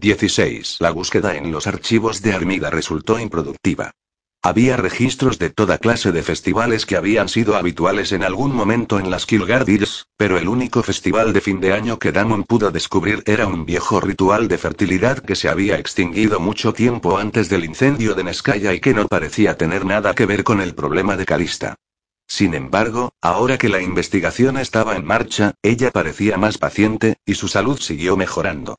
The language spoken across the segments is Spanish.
16. La búsqueda en los archivos de Armida resultó improductiva. Había registros de toda clase de festivales que habían sido habituales en algún momento en las Kilgardilles, pero el único festival de fin de año que Damon pudo descubrir era un viejo ritual de fertilidad que se había extinguido mucho tiempo antes del incendio de Neskaya y que no parecía tener nada que ver con el problema de Calista. Sin embargo, ahora que la investigación estaba en marcha, ella parecía más paciente, y su salud siguió mejorando.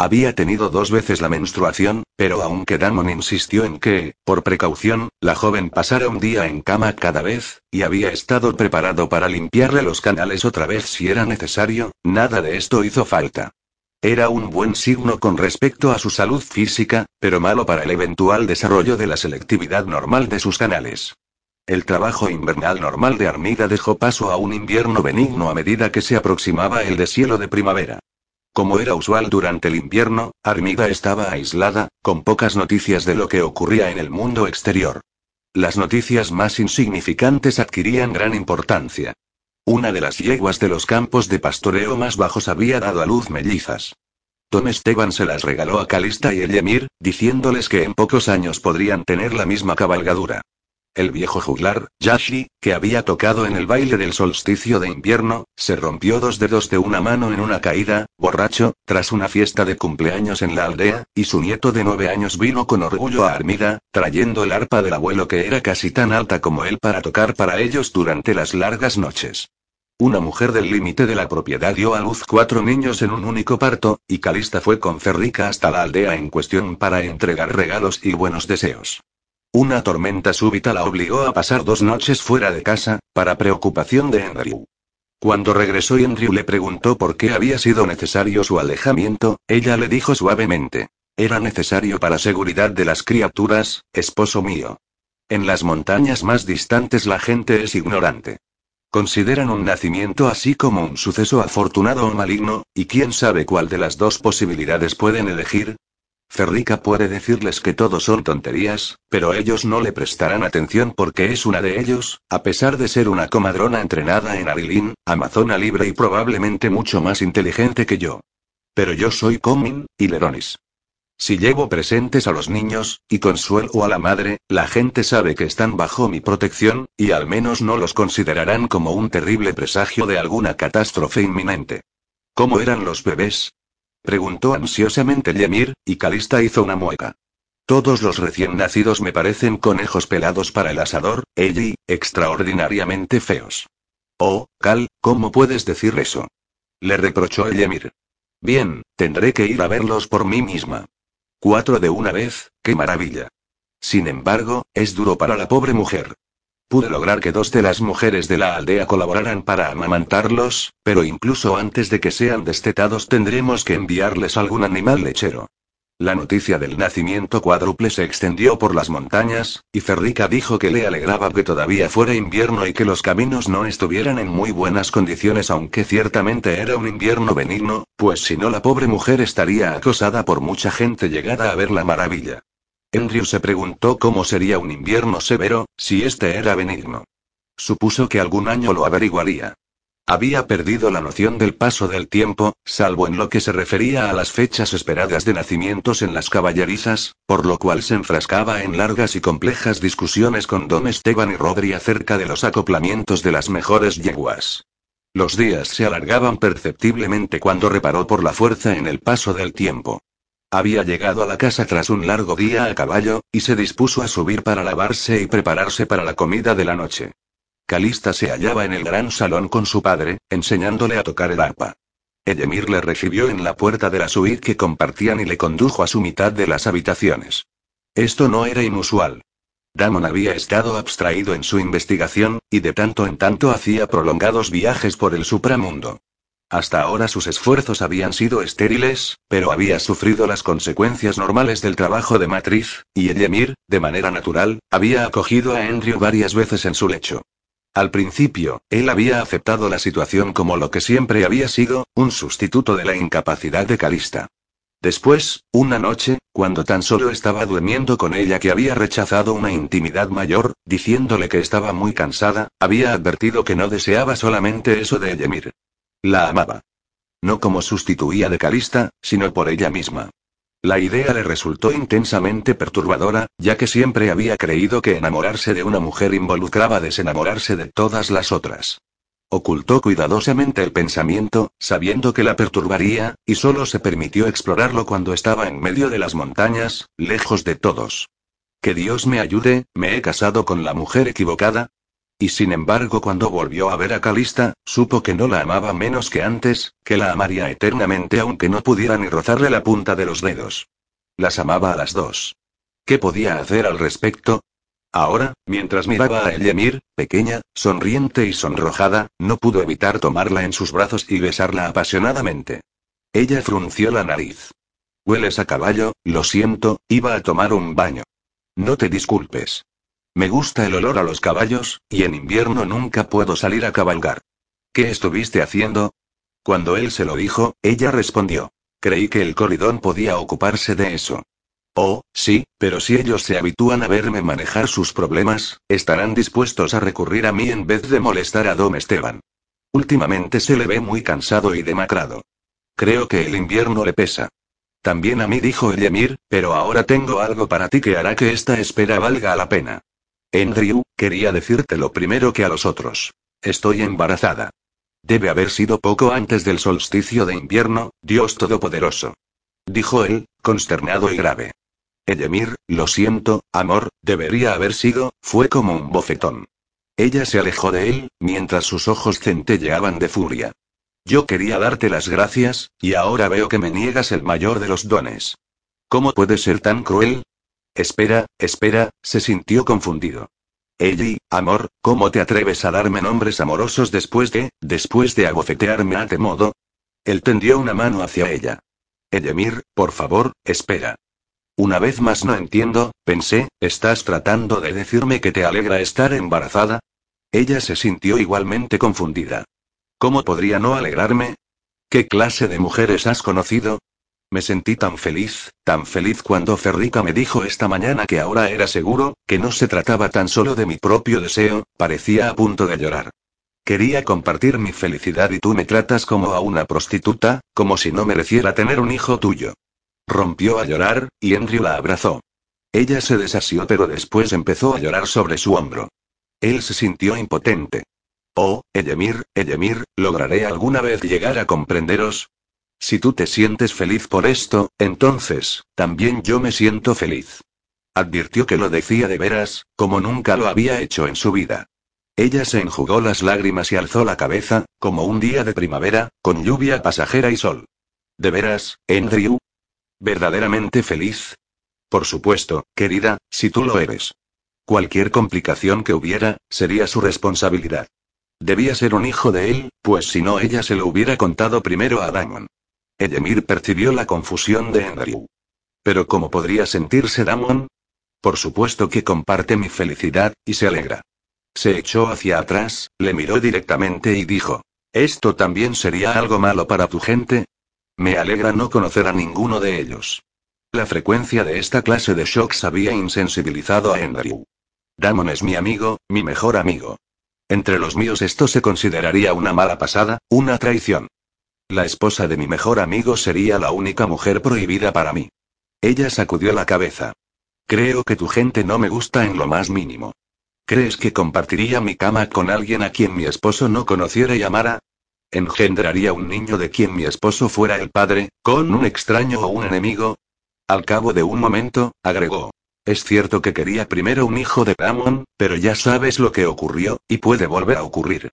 Había tenido dos veces la menstruación, pero aunque Damon insistió en que, por precaución, la joven pasara un día en cama cada vez, y había estado preparado para limpiarle los canales otra vez si era necesario, nada de esto hizo falta. Era un buen signo con respecto a su salud física, pero malo para el eventual desarrollo de la selectividad normal de sus canales. El trabajo invernal normal de Armida dejó paso a un invierno benigno a medida que se aproximaba el deshielo de primavera. Como era usual durante el invierno, Armida estaba aislada, con pocas noticias de lo que ocurría en el mundo exterior. Las noticias más insignificantes adquirían gran importancia. Una de las yeguas de los campos de pastoreo más bajos había dado a luz mellizas. Don Esteban se las regaló a Calista y Ellemir, diciéndoles que en pocos años podrían tener la misma cabalgadura. El viejo juglar, Yashi, que había tocado en el baile del solsticio de invierno, se rompió dos dedos de una mano en una caída, borracho, tras una fiesta de cumpleaños en la aldea, y su nieto de nueve años vino con orgullo a Armida, trayendo el arpa del abuelo que era casi tan alta como él para tocar para ellos durante las largas noches. Una mujer del límite de la propiedad dio a luz cuatro niños en un único parto, y Calista fue con Ferrica hasta la aldea en cuestión para entregar regalos y buenos deseos. Una tormenta súbita la obligó a pasar dos noches fuera de casa, para preocupación de Andrew. Cuando regresó y Andrew le preguntó por qué había sido necesario su alejamiento, ella le dijo suavemente. Era necesario para seguridad de las criaturas, esposo mío. En las montañas más distantes la gente es ignorante. Consideran un nacimiento así como un suceso afortunado o maligno, y quién sabe cuál de las dos posibilidades pueden elegir, Ferrica puede decirles que todo son tonterías, pero ellos no le prestarán atención porque es una de ellos, a pesar de ser una comadrona entrenada en Arilín, amazona libre y probablemente mucho más inteligente que yo. Pero yo soy Comin, y Leronis. Si llevo presentes a los niños, y consuelo a la madre, la gente sabe que están bajo mi protección, y al menos no los considerarán como un terrible presagio de alguna catástrofe inminente. ¿Cómo eran los bebés? Preguntó ansiosamente Yemir, y Calista hizo una mueca. Todos los recién nacidos me parecen conejos pelados para el asador, Ellie, extraordinariamente feos. Oh, Cal, ¿cómo puedes decir eso? Le reprochó Yemir. Bien, tendré que ir a verlos por mí misma. Cuatro de una vez, qué maravilla. Sin embargo, es duro para la pobre mujer. Pude lograr que dos de las mujeres de la aldea colaboraran para amamantarlos, pero incluso antes de que sean destetados tendremos que enviarles algún animal lechero. La noticia del nacimiento cuádruple se extendió por las montañas, y Ferrica dijo que le alegraba que todavía fuera invierno y que los caminos no estuvieran en muy buenas condiciones, aunque ciertamente era un invierno benigno, pues si no la pobre mujer estaría acosada por mucha gente llegada a ver la maravilla. Andrew se preguntó cómo sería un invierno severo, si este era benigno. Supuso que algún año lo averiguaría. Había perdido la noción del paso del tiempo, salvo en lo que se refería a las fechas esperadas de nacimientos en las caballerizas, por lo cual se enfrascaba en largas y complejas discusiones con Don Esteban y Rodri acerca de los acoplamientos de las mejores yeguas. Los días se alargaban perceptiblemente cuando reparó por la fuerza en el paso del tiempo. Había llegado a la casa tras un largo día a caballo, y se dispuso a subir para lavarse y prepararse para la comida de la noche. Calista se hallaba en el gran salón con su padre, enseñándole a tocar el arpa. Edemir le recibió en la puerta de la suite que compartían y le condujo a su mitad de las habitaciones. Esto no era inusual. Damon había estado abstraído en su investigación, y de tanto en tanto hacía prolongados viajes por el supramundo. Hasta ahora sus esfuerzos habían sido estériles, pero había sufrido las consecuencias normales del trabajo de matriz, y Edemir, de manera natural, había acogido a Andrew varias veces en su lecho. Al principio, él había aceptado la situación como lo que siempre había sido, un sustituto de la incapacidad de Calista. Después, una noche, cuando tan solo estaba durmiendo con ella que había rechazado una intimidad mayor, diciéndole que estaba muy cansada, había advertido que no deseaba solamente eso de Edemir. La amaba. No como sustituía de Calista, sino por ella misma. La idea le resultó intensamente perturbadora, ya que siempre había creído que enamorarse de una mujer involucraba desenamorarse de todas las otras. Ocultó cuidadosamente el pensamiento, sabiendo que la perturbaría, y solo se permitió explorarlo cuando estaba en medio de las montañas, lejos de todos. Que Dios me ayude, me he casado con la mujer equivocada. Y sin embargo, cuando volvió a ver a Calista, supo que no la amaba menos que antes, que la amaría eternamente aunque no pudiera ni rozarle la punta de los dedos. Las amaba a las dos. ¿Qué podía hacer al respecto? Ahora, mientras miraba a Ellemir, pequeña, sonriente y sonrojada, no pudo evitar tomarla en sus brazos y besarla apasionadamente. Ella frunció la nariz. Hueles a caballo, lo siento, iba a tomar un baño. No te disculpes. Me gusta el olor a los caballos, y en invierno nunca puedo salir a cabalgar. ¿Qué estuviste haciendo? Cuando él se lo dijo, ella respondió. Creí que el corridón podía ocuparse de eso. Oh, sí, pero si ellos se habitúan a verme manejar sus problemas, estarán dispuestos a recurrir a mí en vez de molestar a Dom Esteban. Últimamente se le ve muy cansado y demacrado. Creo que el invierno le pesa. También a mí dijo Emir, pero ahora tengo algo para ti que hará que esta espera valga la pena. Andrew, quería decirte lo primero que a los otros. Estoy embarazada. Debe haber sido poco antes del solsticio de invierno, Dios Todopoderoso. Dijo él, consternado y grave. Edemir, lo siento, amor, debería haber sido, fue como un bofetón. Ella se alejó de él, mientras sus ojos centelleaban de furia. Yo quería darte las gracias, y ahora veo que me niegas el mayor de los dones. ¿Cómo puedes ser tan cruel? Espera, espera, se sintió confundido. Ellie, amor, ¿cómo te atreves a darme nombres amorosos después de, después de abofetearme a este modo? Él tendió una mano hacia ella. Edemir, por favor, espera. Una vez más no entiendo, pensé, ¿estás tratando de decirme que te alegra estar embarazada? Ella se sintió igualmente confundida. ¿Cómo podría no alegrarme? ¿Qué clase de mujeres has conocido? Me sentí tan feliz, tan feliz cuando Ferrica me dijo esta mañana que ahora era seguro, que no se trataba tan solo de mi propio deseo, parecía a punto de llorar. Quería compartir mi felicidad y tú me tratas como a una prostituta, como si no mereciera tener un hijo tuyo. Rompió a llorar, y Andrew la abrazó. Ella se desasió pero después empezó a llorar sobre su hombro. Él se sintió impotente. Oh, Edemir, Edemir, ¿lograré alguna vez llegar a comprenderos? Si tú te sientes feliz por esto, entonces, también yo me siento feliz. Advirtió que lo decía de veras, como nunca lo había hecho en su vida. Ella se enjugó las lágrimas y alzó la cabeza, como un día de primavera, con lluvia pasajera y sol. ¿De veras, Andrew? ¿Verdaderamente feliz? Por supuesto, querida, si tú lo eres. Cualquier complicación que hubiera, sería su responsabilidad. Debía ser un hijo de él, pues si no ella se lo hubiera contado primero a Damon. Edemir percibió la confusión de Andrew. Pero ¿cómo podría sentirse Damon? Por supuesto que comparte mi felicidad, y se alegra. Se echó hacia atrás, le miró directamente y dijo, ¿esto también sería algo malo para tu gente? Me alegra no conocer a ninguno de ellos. La frecuencia de esta clase de shocks había insensibilizado a Andrew. Damon es mi amigo, mi mejor amigo. Entre los míos esto se consideraría una mala pasada, una traición. La esposa de mi mejor amigo sería la única mujer prohibida para mí. Ella sacudió la cabeza. Creo que tu gente no me gusta en lo más mínimo. ¿Crees que compartiría mi cama con alguien a quien mi esposo no conociera y amara? ¿Engendraría un niño de quien mi esposo fuera el padre, con un extraño o un enemigo? Al cabo de un momento, agregó. Es cierto que quería primero un hijo de Damon, pero ya sabes lo que ocurrió, y puede volver a ocurrir.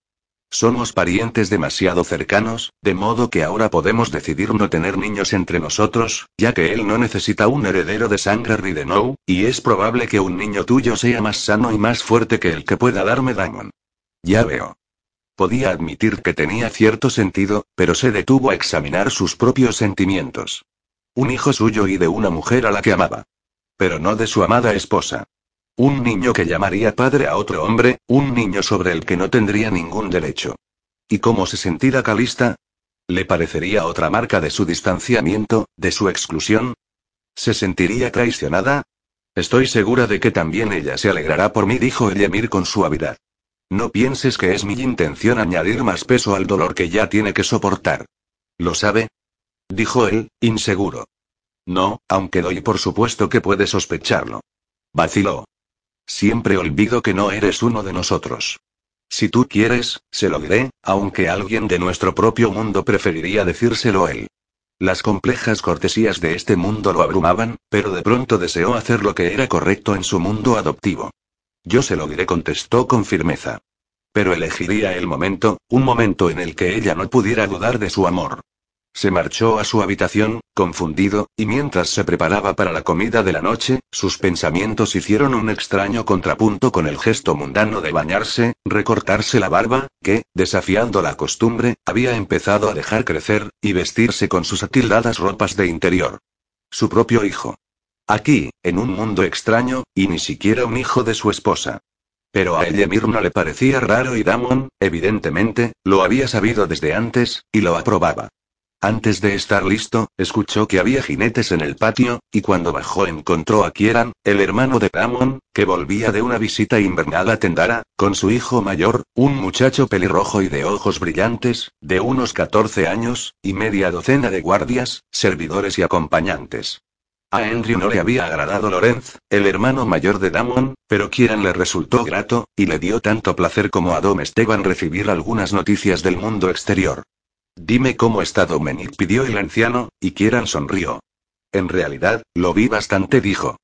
Somos parientes demasiado cercanos, de modo que ahora podemos decidir no tener niños entre nosotros, ya que él no necesita un heredero de sangre Ridenou, y es probable que un niño tuyo sea más sano y más fuerte que el que pueda darme Damon. Ya veo. Podía admitir que tenía cierto sentido, pero se detuvo a examinar sus propios sentimientos. Un hijo suyo y de una mujer a la que amaba. Pero no de su amada esposa. Un niño que llamaría padre a otro hombre, un niño sobre el que no tendría ningún derecho. ¿Y cómo se sentirá Calista? ¿Le parecería otra marca de su distanciamiento, de su exclusión? ¿Se sentiría traicionada? Estoy segura de que también ella se alegrará por mí, dijo Emir con suavidad. No pienses que es mi intención añadir más peso al dolor que ya tiene que soportar. ¿Lo sabe? Dijo él, inseguro. No, aunque doy por supuesto que puede sospecharlo. Vaciló. Siempre olvido que no eres uno de nosotros. Si tú quieres, se lo diré, aunque alguien de nuestro propio mundo preferiría decírselo él. Las complejas cortesías de este mundo lo abrumaban, pero de pronto deseó hacer lo que era correcto en su mundo adoptivo. Yo se lo diré, contestó con firmeza. Pero elegiría el momento, un momento en el que ella no pudiera dudar de su amor. Se marchó a su habitación, confundido, y mientras se preparaba para la comida de la noche, sus pensamientos hicieron un extraño contrapunto con el gesto mundano de bañarse, recortarse la barba, que, desafiando la costumbre, había empezado a dejar crecer, y vestirse con sus atildadas ropas de interior. Su propio hijo. Aquí, en un mundo extraño, y ni siquiera un hijo de su esposa. Pero a Ellemir no le parecía raro y Damon, evidentemente, lo había sabido desde antes, y lo aprobaba. Antes de estar listo, escuchó que había jinetes en el patio, y cuando bajó encontró a Kieran, el hermano de Damon, que volvía de una visita invernal a Tendara, con su hijo mayor, un muchacho pelirrojo y de ojos brillantes, de unos 14 años, y media docena de guardias, servidores y acompañantes. A Andrew no le había agradado Lorenz, el hermano mayor de Damon, pero Kieran le resultó grato, y le dio tanto placer como a Dom Esteban recibir algunas noticias del mundo exterior. Dime cómo está Dominic, pidió el anciano, y Kieran sonrió. En realidad, lo vi bastante, dijo.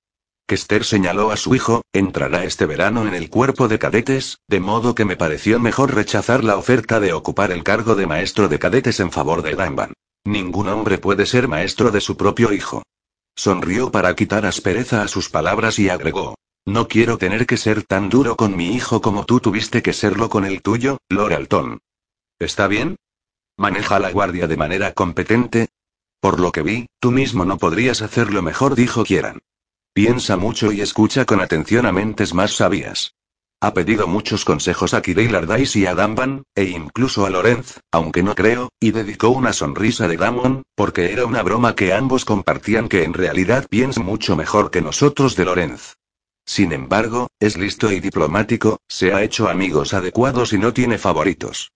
Kester señaló a su hijo, entrará este verano en el cuerpo de cadetes, de modo que me pareció mejor rechazar la oferta de ocupar el cargo de maestro de cadetes en favor de Danban. Ningún hombre puede ser maestro de su propio hijo. Sonrió para quitar aspereza a sus palabras y agregó. No quiero tener que ser tan duro con mi hijo como tú tuviste que serlo con el tuyo, Loralton. ¿Está bien? Maneja la guardia de manera competente. Por lo que vi, tú mismo no podrías hacerlo mejor, dijo Kieran. Piensa mucho y escucha con atención a mentes más sabias. Ha pedido muchos consejos a Kirei Lardais y a Damban, e incluso a Lorenz, aunque no creo, y dedicó una sonrisa de Damon, porque era una broma que ambos compartían que en realidad piensa mucho mejor que nosotros de Lorenz. Sin embargo, es listo y diplomático, se ha hecho amigos adecuados y no tiene favoritos.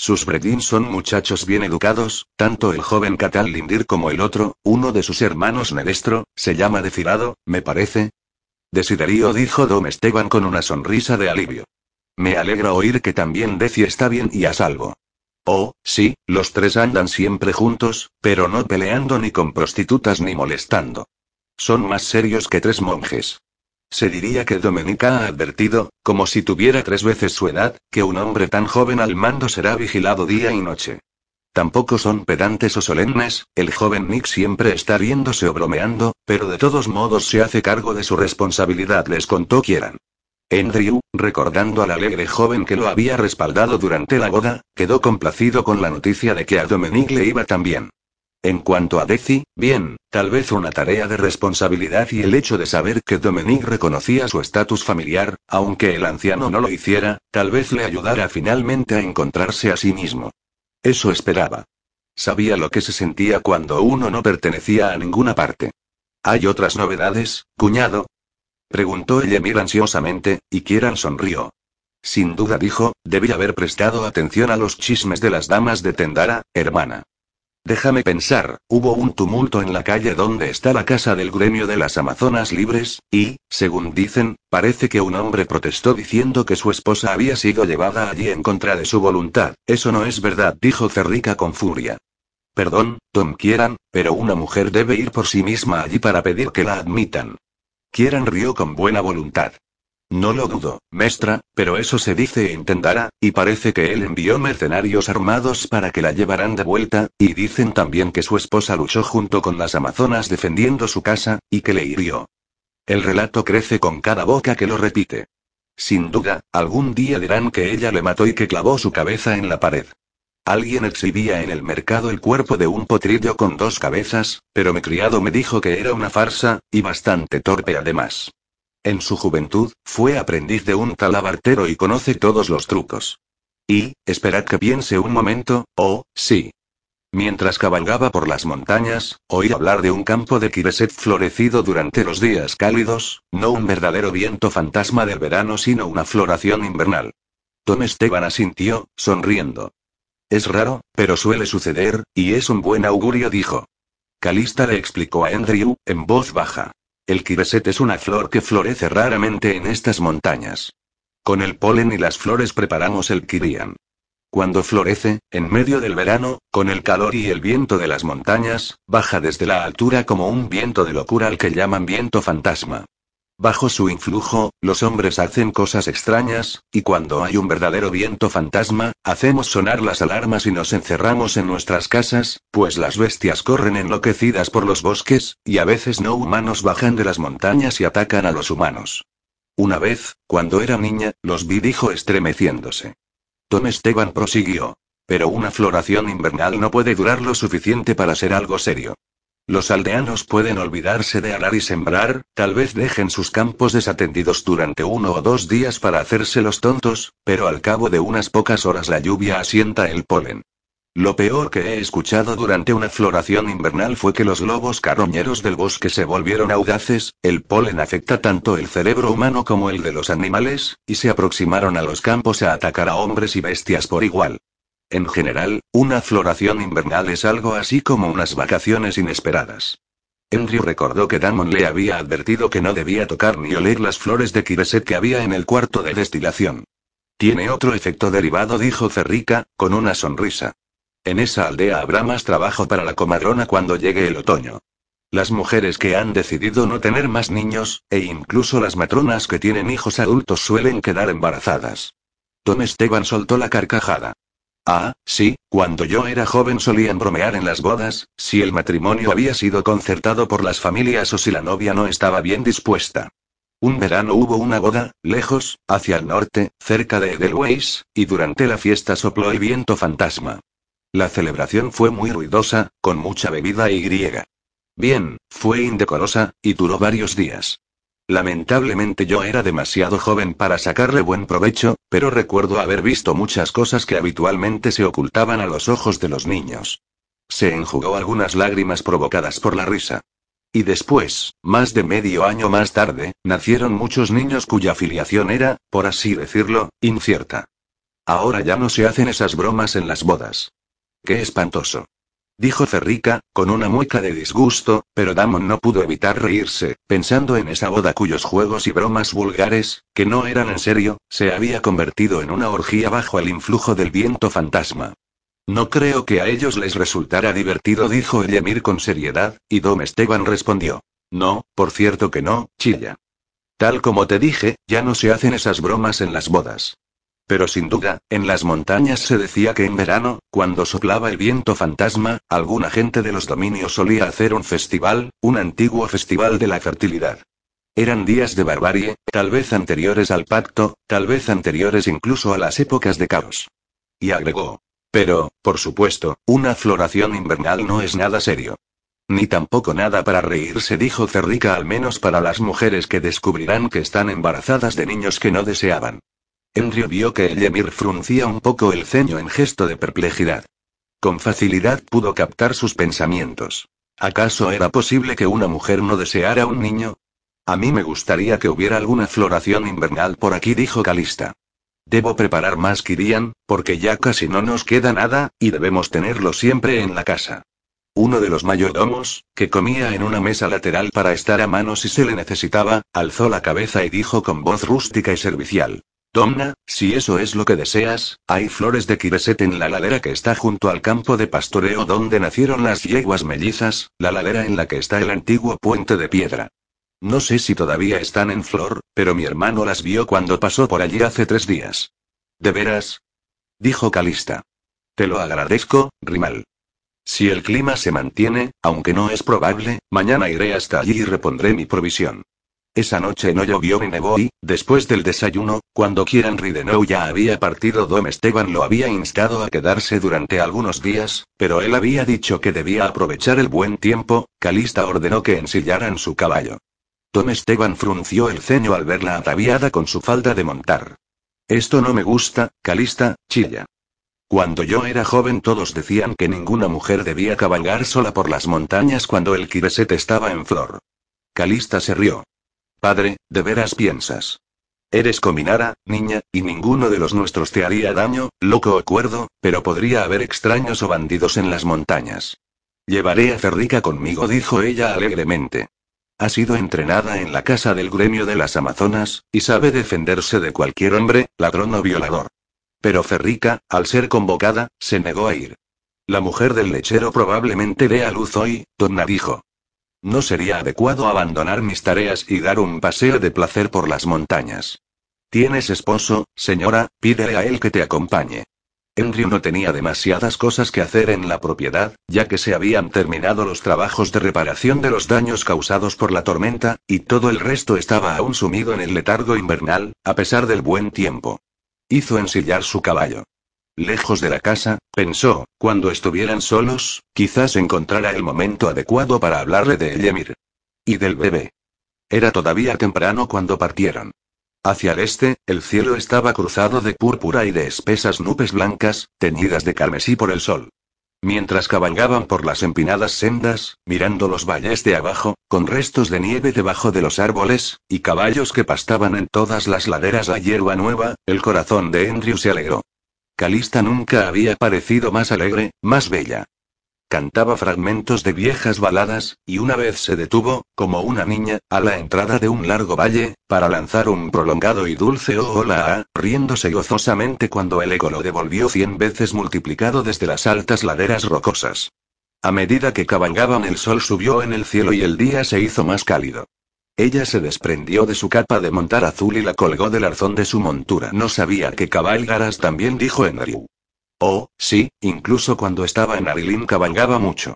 Sus Bredin son muchachos bien educados, tanto el joven Catal Lindir como el otro, uno de sus hermanos Nerestro, se llama Decirado, me parece. Desiderío dijo Dom Esteban con una sonrisa de alivio. Me alegra oír que también Deci está bien y a salvo. Oh, sí, los tres andan siempre juntos, pero no peleando ni con prostitutas ni molestando. Son más serios que tres monjes. Se diría que Domenica ha advertido, como si tuviera tres veces su edad, que un hombre tan joven al mando será vigilado día y noche. Tampoco son pedantes o solemnes, el joven Nick siempre está riéndose o bromeando, pero de todos modos se hace cargo de su responsabilidad, les contó Kieran. Andrew, recordando al alegre joven que lo había respaldado durante la boda, quedó complacido con la noticia de que a Dominic le iba tan bien. En cuanto a Deci, bien, tal vez una tarea de responsabilidad y el hecho de saber que Dominique reconocía su estatus familiar, aunque el anciano no lo hiciera, tal vez le ayudara finalmente a encontrarse a sí mismo. Eso esperaba. Sabía lo que se sentía cuando uno no pertenecía a ninguna parte. ¿Hay otras novedades, cuñado? Preguntó Yemir ansiosamente, y Kieran sonrió. Sin duda dijo, debí haber prestado atención a los chismes de las damas de Tendara, hermana. Déjame pensar, hubo un tumulto en la calle donde está la casa del gremio de las Amazonas Libres, y, según dicen, parece que un hombre protestó diciendo que su esposa había sido llevada allí en contra de su voluntad. Eso no es verdad, dijo Cerrica con furia. Perdón, Tom quieran, pero una mujer debe ir por sí misma allí para pedir que la admitan. Kieran rió con buena voluntad. No lo dudo, maestra, pero eso se dice en Tendara, y parece que él envió mercenarios armados para que la llevaran de vuelta, y dicen también que su esposa luchó junto con las amazonas defendiendo su casa, y que le hirió. El relato crece con cada boca que lo repite. Sin duda, algún día dirán que ella le mató y que clavó su cabeza en la pared. Alguien exhibía en el mercado el cuerpo de un potrillo con dos cabezas, pero mi criado me dijo que era una farsa, y bastante torpe además. En su juventud, fue aprendiz de un talabartero y conoce todos los trucos. Y, esperad que piense un momento, oh, sí. Mientras cabalgaba por las montañas, oí hablar de un campo de Kireset florecido durante los días cálidos, no un verdadero viento fantasma del verano, sino una floración invernal. Tom Esteban asintió, sonriendo. Es raro, pero suele suceder, y es un buen augurio, dijo. Calista le explicó a Andrew, en voz baja. El kireset es una flor que florece raramente en estas montañas. Con el polen y las flores preparamos el kirian. Cuando florece, en medio del verano, con el calor y el viento de las montañas, baja desde la altura como un viento de locura al que llaman viento fantasma. Bajo su influjo, los hombres hacen cosas extrañas, y cuando hay un verdadero viento fantasma, hacemos sonar las alarmas y nos encerramos en nuestras casas, pues las bestias corren enloquecidas por los bosques, y a veces no humanos bajan de las montañas y atacan a los humanos. Una vez, cuando era niña, los vi dijo estremeciéndose. Tom Esteban prosiguió. Pero una floración invernal no puede durar lo suficiente para ser algo serio. Los aldeanos pueden olvidarse de arar y sembrar, tal vez dejen sus campos desatendidos durante uno o dos días para hacerse los tontos, pero al cabo de unas pocas horas la lluvia asienta el polen. Lo peor que he escuchado durante una floración invernal fue que los lobos carroñeros del bosque se volvieron audaces, el polen afecta tanto el cerebro humano como el de los animales, y se aproximaron a los campos a atacar a hombres y bestias por igual. En general, una floración invernal es algo así como unas vacaciones inesperadas. Andrew recordó que Damon le había advertido que no debía tocar ni oler las flores de Kireset que había en el cuarto de destilación. Tiene otro efecto derivado, dijo Cerrica, con una sonrisa. En esa aldea habrá más trabajo para la comadrona cuando llegue el otoño. Las mujeres que han decidido no tener más niños, e incluso las matronas que tienen hijos adultos suelen quedar embarazadas. Tom Esteban soltó la carcajada. Ah, sí, cuando yo era joven solían bromear en las bodas, si el matrimonio había sido concertado por las familias o si la novia no estaba bien dispuesta. Un verano hubo una boda, lejos, hacia el norte, cerca de Edelweiss, y durante la fiesta sopló el viento fantasma. La celebración fue muy ruidosa, con mucha bebida y griega. Bien, fue indecorosa, y duró varios días. Lamentablemente yo era demasiado joven para sacarle buen provecho, pero recuerdo haber visto muchas cosas que habitualmente se ocultaban a los ojos de los niños. Se enjugó algunas lágrimas provocadas por la risa. Y después, más de medio año más tarde, nacieron muchos niños cuya filiación era, por así decirlo, incierta. Ahora ya no se hacen esas bromas en las bodas. Qué espantoso dijo Cerrica, con una mueca de disgusto, pero Damon no pudo evitar reírse, pensando en esa boda cuyos juegos y bromas vulgares, que no eran en serio, se había convertido en una orgía bajo el influjo del viento fantasma. No creo que a ellos les resultara divertido, dijo el Emir con seriedad, y Dom Esteban respondió. No, por cierto que no, chilla. Tal como te dije, ya no se hacen esas bromas en las bodas. Pero sin duda, en las montañas se decía que en verano, cuando soplaba el viento fantasma, alguna gente de los dominios solía hacer un festival, un antiguo festival de la fertilidad. Eran días de barbarie, tal vez anteriores al pacto, tal vez anteriores incluso a las épocas de caos. Y agregó. Pero, por supuesto, una floración invernal no es nada serio. Ni tampoco nada para reírse, dijo Cerrica, al menos para las mujeres que descubrirán que están embarazadas de niños que no deseaban. Andrew vio que el Emir fruncía un poco el ceño en gesto de perplejidad. Con facilidad pudo captar sus pensamientos. ¿Acaso era posible que una mujer no deseara un niño? A mí me gustaría que hubiera alguna floración invernal por aquí, dijo Calista. Debo preparar más Kirian, porque ya casi no nos queda nada, y debemos tenerlo siempre en la casa. Uno de los mayordomos, que comía en una mesa lateral para estar a mano si se le necesitaba, alzó la cabeza y dijo con voz rústica y servicial. Domna, si eso es lo que deseas, hay flores de Kireset en la ladera que está junto al campo de pastoreo donde nacieron las yeguas mellizas, la ladera en la que está el antiguo puente de piedra. No sé si todavía están en flor, pero mi hermano las vio cuando pasó por allí hace tres días. ¿De veras? Dijo Calista. Te lo agradezco, Rimal. Si el clima se mantiene, aunque no es probable, mañana iré hasta allí y repondré mi provisión. Esa noche no llovió ni nevó y, después del desayuno, cuando Kieran Ridenou ya había partido, Dom Esteban lo había instado a quedarse durante algunos días, pero él había dicho que debía aprovechar el buen tiempo, Calista ordenó que ensillaran su caballo. Dom Esteban frunció el ceño al verla ataviada con su falda de montar. Esto no me gusta, Calista, chilla. Cuando yo era joven todos decían que ninguna mujer debía cabalgar sola por las montañas cuando el Kireset estaba en flor. Calista se rió. Padre, ¿de veras piensas? Eres cominara, niña, y ninguno de los nuestros te haría daño, loco o cuerdo, pero podría haber extraños o bandidos en las montañas. Llevaré a Ferrica conmigo, dijo ella alegremente. Ha sido entrenada en la casa del gremio de las Amazonas, y sabe defenderse de cualquier hombre, ladrón o violador. Pero Ferrica, al ser convocada, se negó a ir. La mujer del lechero probablemente dé a luz hoy, Donna dijo. No sería adecuado abandonar mis tareas y dar un paseo de placer por las montañas. Tienes esposo, señora, pídele a él que te acompañe. Andrew no tenía demasiadas cosas que hacer en la propiedad, ya que se habían terminado los trabajos de reparación de los daños causados por la tormenta, y todo el resto estaba aún sumido en el letargo invernal, a pesar del buen tiempo. Hizo ensillar su caballo. Lejos de la casa, pensó, cuando estuvieran solos, quizás encontrara el momento adecuado para hablarle de Yemir. Y del bebé. Era todavía temprano cuando partieron. Hacia el este, el cielo estaba cruzado de púrpura y de espesas nubes blancas, teñidas de carmesí por el sol. Mientras cabalgaban por las empinadas sendas, mirando los valles de abajo, con restos de nieve debajo de los árboles, y caballos que pastaban en todas las laderas a hierba nueva, el corazón de Andrew se alegró. Calista nunca había parecido más alegre, más bella. Cantaba fragmentos de viejas baladas, y una vez se detuvo, como una niña, a la entrada de un largo valle, para lanzar un prolongado y dulce oh hola, riéndose gozosamente cuando el eco lo devolvió cien veces multiplicado desde las altas laderas rocosas. A medida que cabalgaban el sol subió en el cielo y el día se hizo más cálido. Ella se desprendió de su capa de montar azul y la colgó del arzón de su montura. No sabía que cabalgaras también, dijo Henry. Oh, sí, incluso cuando estaba en Arilín cabalgaba mucho.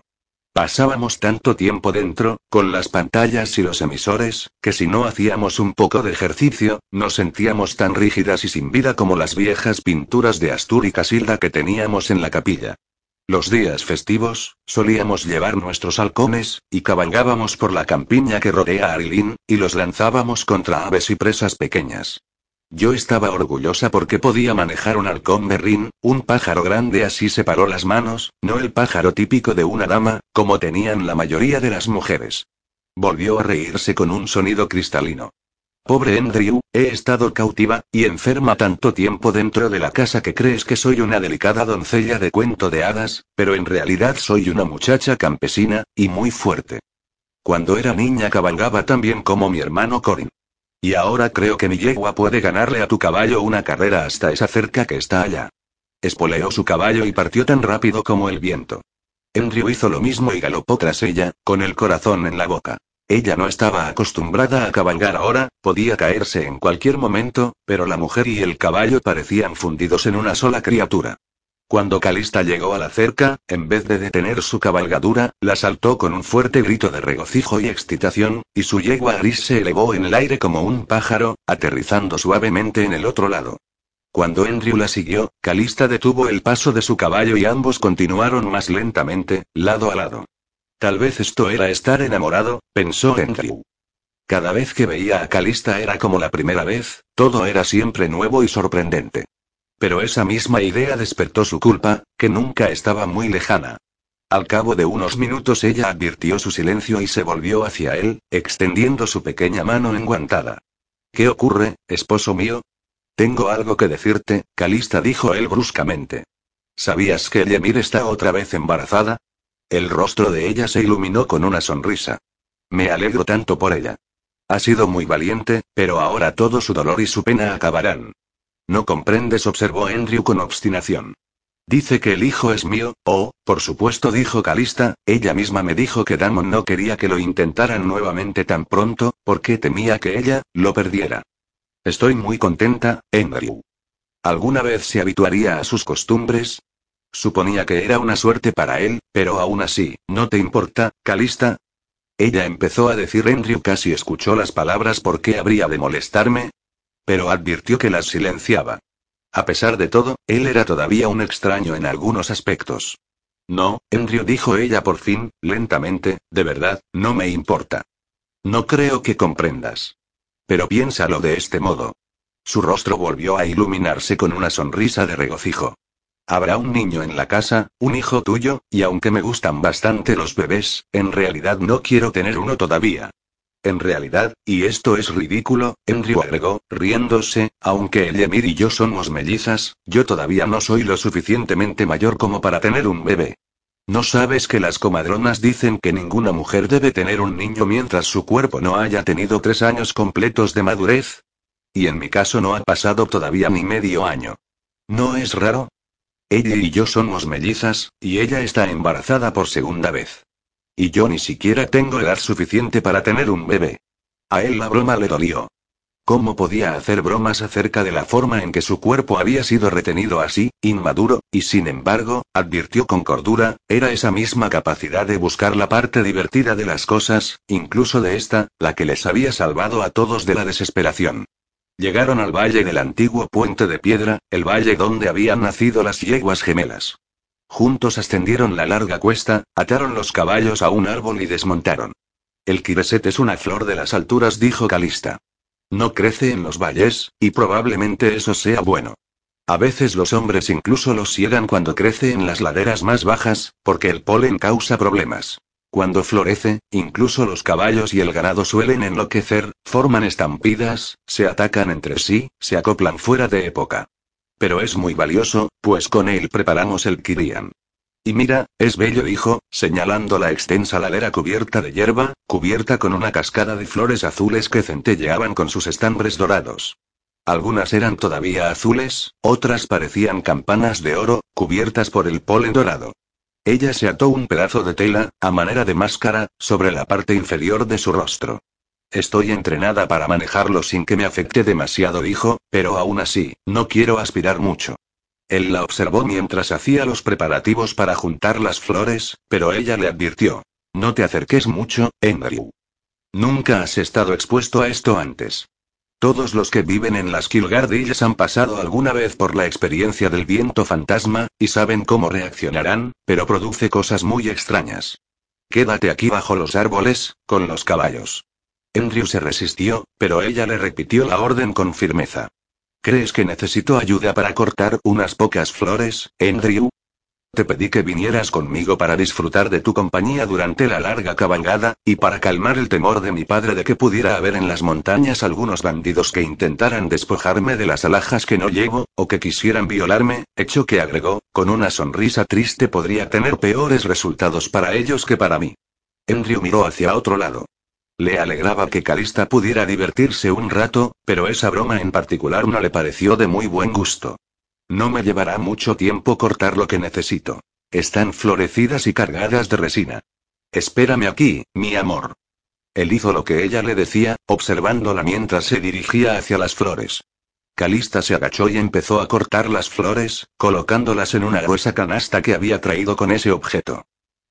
Pasábamos tanto tiempo dentro, con las pantallas y los emisores, que si no hacíamos un poco de ejercicio, nos sentíamos tan rígidas y sin vida como las viejas pinturas de Astur y Casilda que teníamos en la capilla. Los días festivos, solíamos llevar nuestros halcones, y cabalgábamos por la campiña que rodea Arilín, y los lanzábamos contra aves y presas pequeñas. Yo estaba orgullosa porque podía manejar un halcón berrín, un pájaro grande así separó las manos, no el pájaro típico de una dama, como tenían la mayoría de las mujeres. Volvió a reírse con un sonido cristalino. Pobre Andrew, he estado cautiva, y enferma tanto tiempo dentro de la casa que crees que soy una delicada doncella de cuento de hadas, pero en realidad soy una muchacha campesina, y muy fuerte. Cuando era niña cabalgaba tan bien como mi hermano Corin. Y ahora creo que mi yegua puede ganarle a tu caballo una carrera hasta esa cerca que está allá. Espoleó su caballo y partió tan rápido como el viento. Andrew hizo lo mismo y galopó tras ella, con el corazón en la boca. Ella no estaba acostumbrada a cabalgar ahora, podía caerse en cualquier momento, pero la mujer y el caballo parecían fundidos en una sola criatura. Cuando Calista llegó a la cerca, en vez de detener su cabalgadura, la saltó con un fuerte grito de regocijo y excitación, y su yegua gris se elevó en el aire como un pájaro, aterrizando suavemente en el otro lado. Cuando Andrew la siguió, Calista detuvo el paso de su caballo y ambos continuaron más lentamente, lado a lado. Tal vez esto era estar enamorado, pensó Andrew. Cada vez que veía a Calista era como la primera vez, todo era siempre nuevo y sorprendente. Pero esa misma idea despertó su culpa, que nunca estaba muy lejana. Al cabo de unos minutos ella advirtió su silencio y se volvió hacia él, extendiendo su pequeña mano enguantada. ¿Qué ocurre, esposo mío? Tengo algo que decirte, Calista dijo él bruscamente. ¿Sabías que Yemir está otra vez embarazada? El rostro de ella se iluminó con una sonrisa. Me alegro tanto por ella. Ha sido muy valiente, pero ahora todo su dolor y su pena acabarán. No comprendes, observó Andrew con obstinación. Dice que el hijo es mío, oh, por supuesto, dijo Calista, ella misma me dijo que Damon no quería que lo intentaran nuevamente tan pronto, porque temía que ella, lo perdiera. Estoy muy contenta, Andrew. ¿Alguna vez se habituaría a sus costumbres? Suponía que era una suerte para él, pero aún así, ¿no te importa, Calista? Ella empezó a decir Andrew casi escuchó las palabras ¿por qué habría de molestarme? Pero advirtió que las silenciaba. A pesar de todo, él era todavía un extraño en algunos aspectos. No, Andrew dijo ella por fin, lentamente, de verdad, no me importa. No creo que comprendas. Pero piénsalo de este modo. Su rostro volvió a iluminarse con una sonrisa de regocijo. Habrá un niño en la casa, un hijo tuyo, y aunque me gustan bastante los bebés, en realidad no quiero tener uno todavía. En realidad, y esto es ridículo, Andrew agregó, riéndose, aunque Emir y yo somos mellizas, yo todavía no soy lo suficientemente mayor como para tener un bebé. ¿No sabes que las comadronas dicen que ninguna mujer debe tener un niño mientras su cuerpo no haya tenido tres años completos de madurez? Y en mi caso no ha pasado todavía ni medio año. ¿No es raro? Ella y yo somos mellizas, y ella está embarazada por segunda vez. Y yo ni siquiera tengo edad suficiente para tener un bebé. A él la broma le dolió. ¿Cómo podía hacer bromas acerca de la forma en que su cuerpo había sido retenido así, inmaduro, y sin embargo, advirtió con cordura, era esa misma capacidad de buscar la parte divertida de las cosas, incluso de esta, la que les había salvado a todos de la desesperación. Llegaron al valle del antiguo puente de piedra, el valle donde habían nacido las yeguas gemelas. Juntos ascendieron la larga cuesta, ataron los caballos a un árbol y desmontaron. El kireset es una flor de las alturas, dijo Calista. No crece en los valles, y probablemente eso sea bueno. A veces los hombres incluso los ciegan cuando crece en las laderas más bajas, porque el polen causa problemas. Cuando florece, incluso los caballos y el ganado suelen enloquecer, forman estampidas, se atacan entre sí, se acoplan fuera de época. Pero es muy valioso, pues con él preparamos el Kirian. Y mira, es bello, dijo, señalando la extensa ladera cubierta de hierba, cubierta con una cascada de flores azules que centelleaban con sus estambres dorados. Algunas eran todavía azules, otras parecían campanas de oro, cubiertas por el polen dorado. Ella se ató un pedazo de tela, a manera de máscara, sobre la parte inferior de su rostro. Estoy entrenada para manejarlo sin que me afecte demasiado, dijo, pero aún así, no quiero aspirar mucho. Él la observó mientras hacía los preparativos para juntar las flores, pero ella le advirtió. No te acerques mucho, Andrew. Nunca has estado expuesto a esto antes. Todos los que viven en las Kilgardillas han pasado alguna vez por la experiencia del viento fantasma, y saben cómo reaccionarán, pero produce cosas muy extrañas. Quédate aquí bajo los árboles, con los caballos. Andrew se resistió, pero ella le repitió la orden con firmeza. ¿Crees que necesito ayuda para cortar unas pocas flores, Andrew? Te pedí que vinieras conmigo para disfrutar de tu compañía durante la larga cabalgada, y para calmar el temor de mi padre de que pudiera haber en las montañas algunos bandidos que intentaran despojarme de las alhajas que no llevo, o que quisieran violarme, hecho que agregó, con una sonrisa triste podría tener peores resultados para ellos que para mí. Andrew miró hacia otro lado. Le alegraba que Calista pudiera divertirse un rato, pero esa broma en particular no le pareció de muy buen gusto. No me llevará mucho tiempo cortar lo que necesito. Están florecidas y cargadas de resina. Espérame aquí, mi amor. Él hizo lo que ella le decía, observándola mientras se dirigía hacia las flores. Calista se agachó y empezó a cortar las flores, colocándolas en una gruesa canasta que había traído con ese objeto.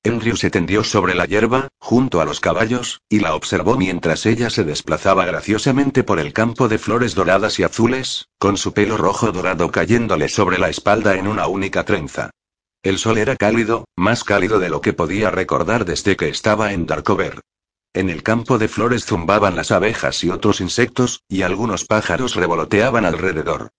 Andrew se tendió sobre la hierba, junto a los caballos, y la observó mientras ella se desplazaba graciosamente por el campo de flores doradas y azules, con su pelo rojo dorado cayéndole sobre la espalda en una única trenza. El sol era cálido, más cálido de lo que podía recordar desde que estaba en Darkover. En el campo de flores zumbaban las abejas y otros insectos, y algunos pájaros revoloteaban alrededor.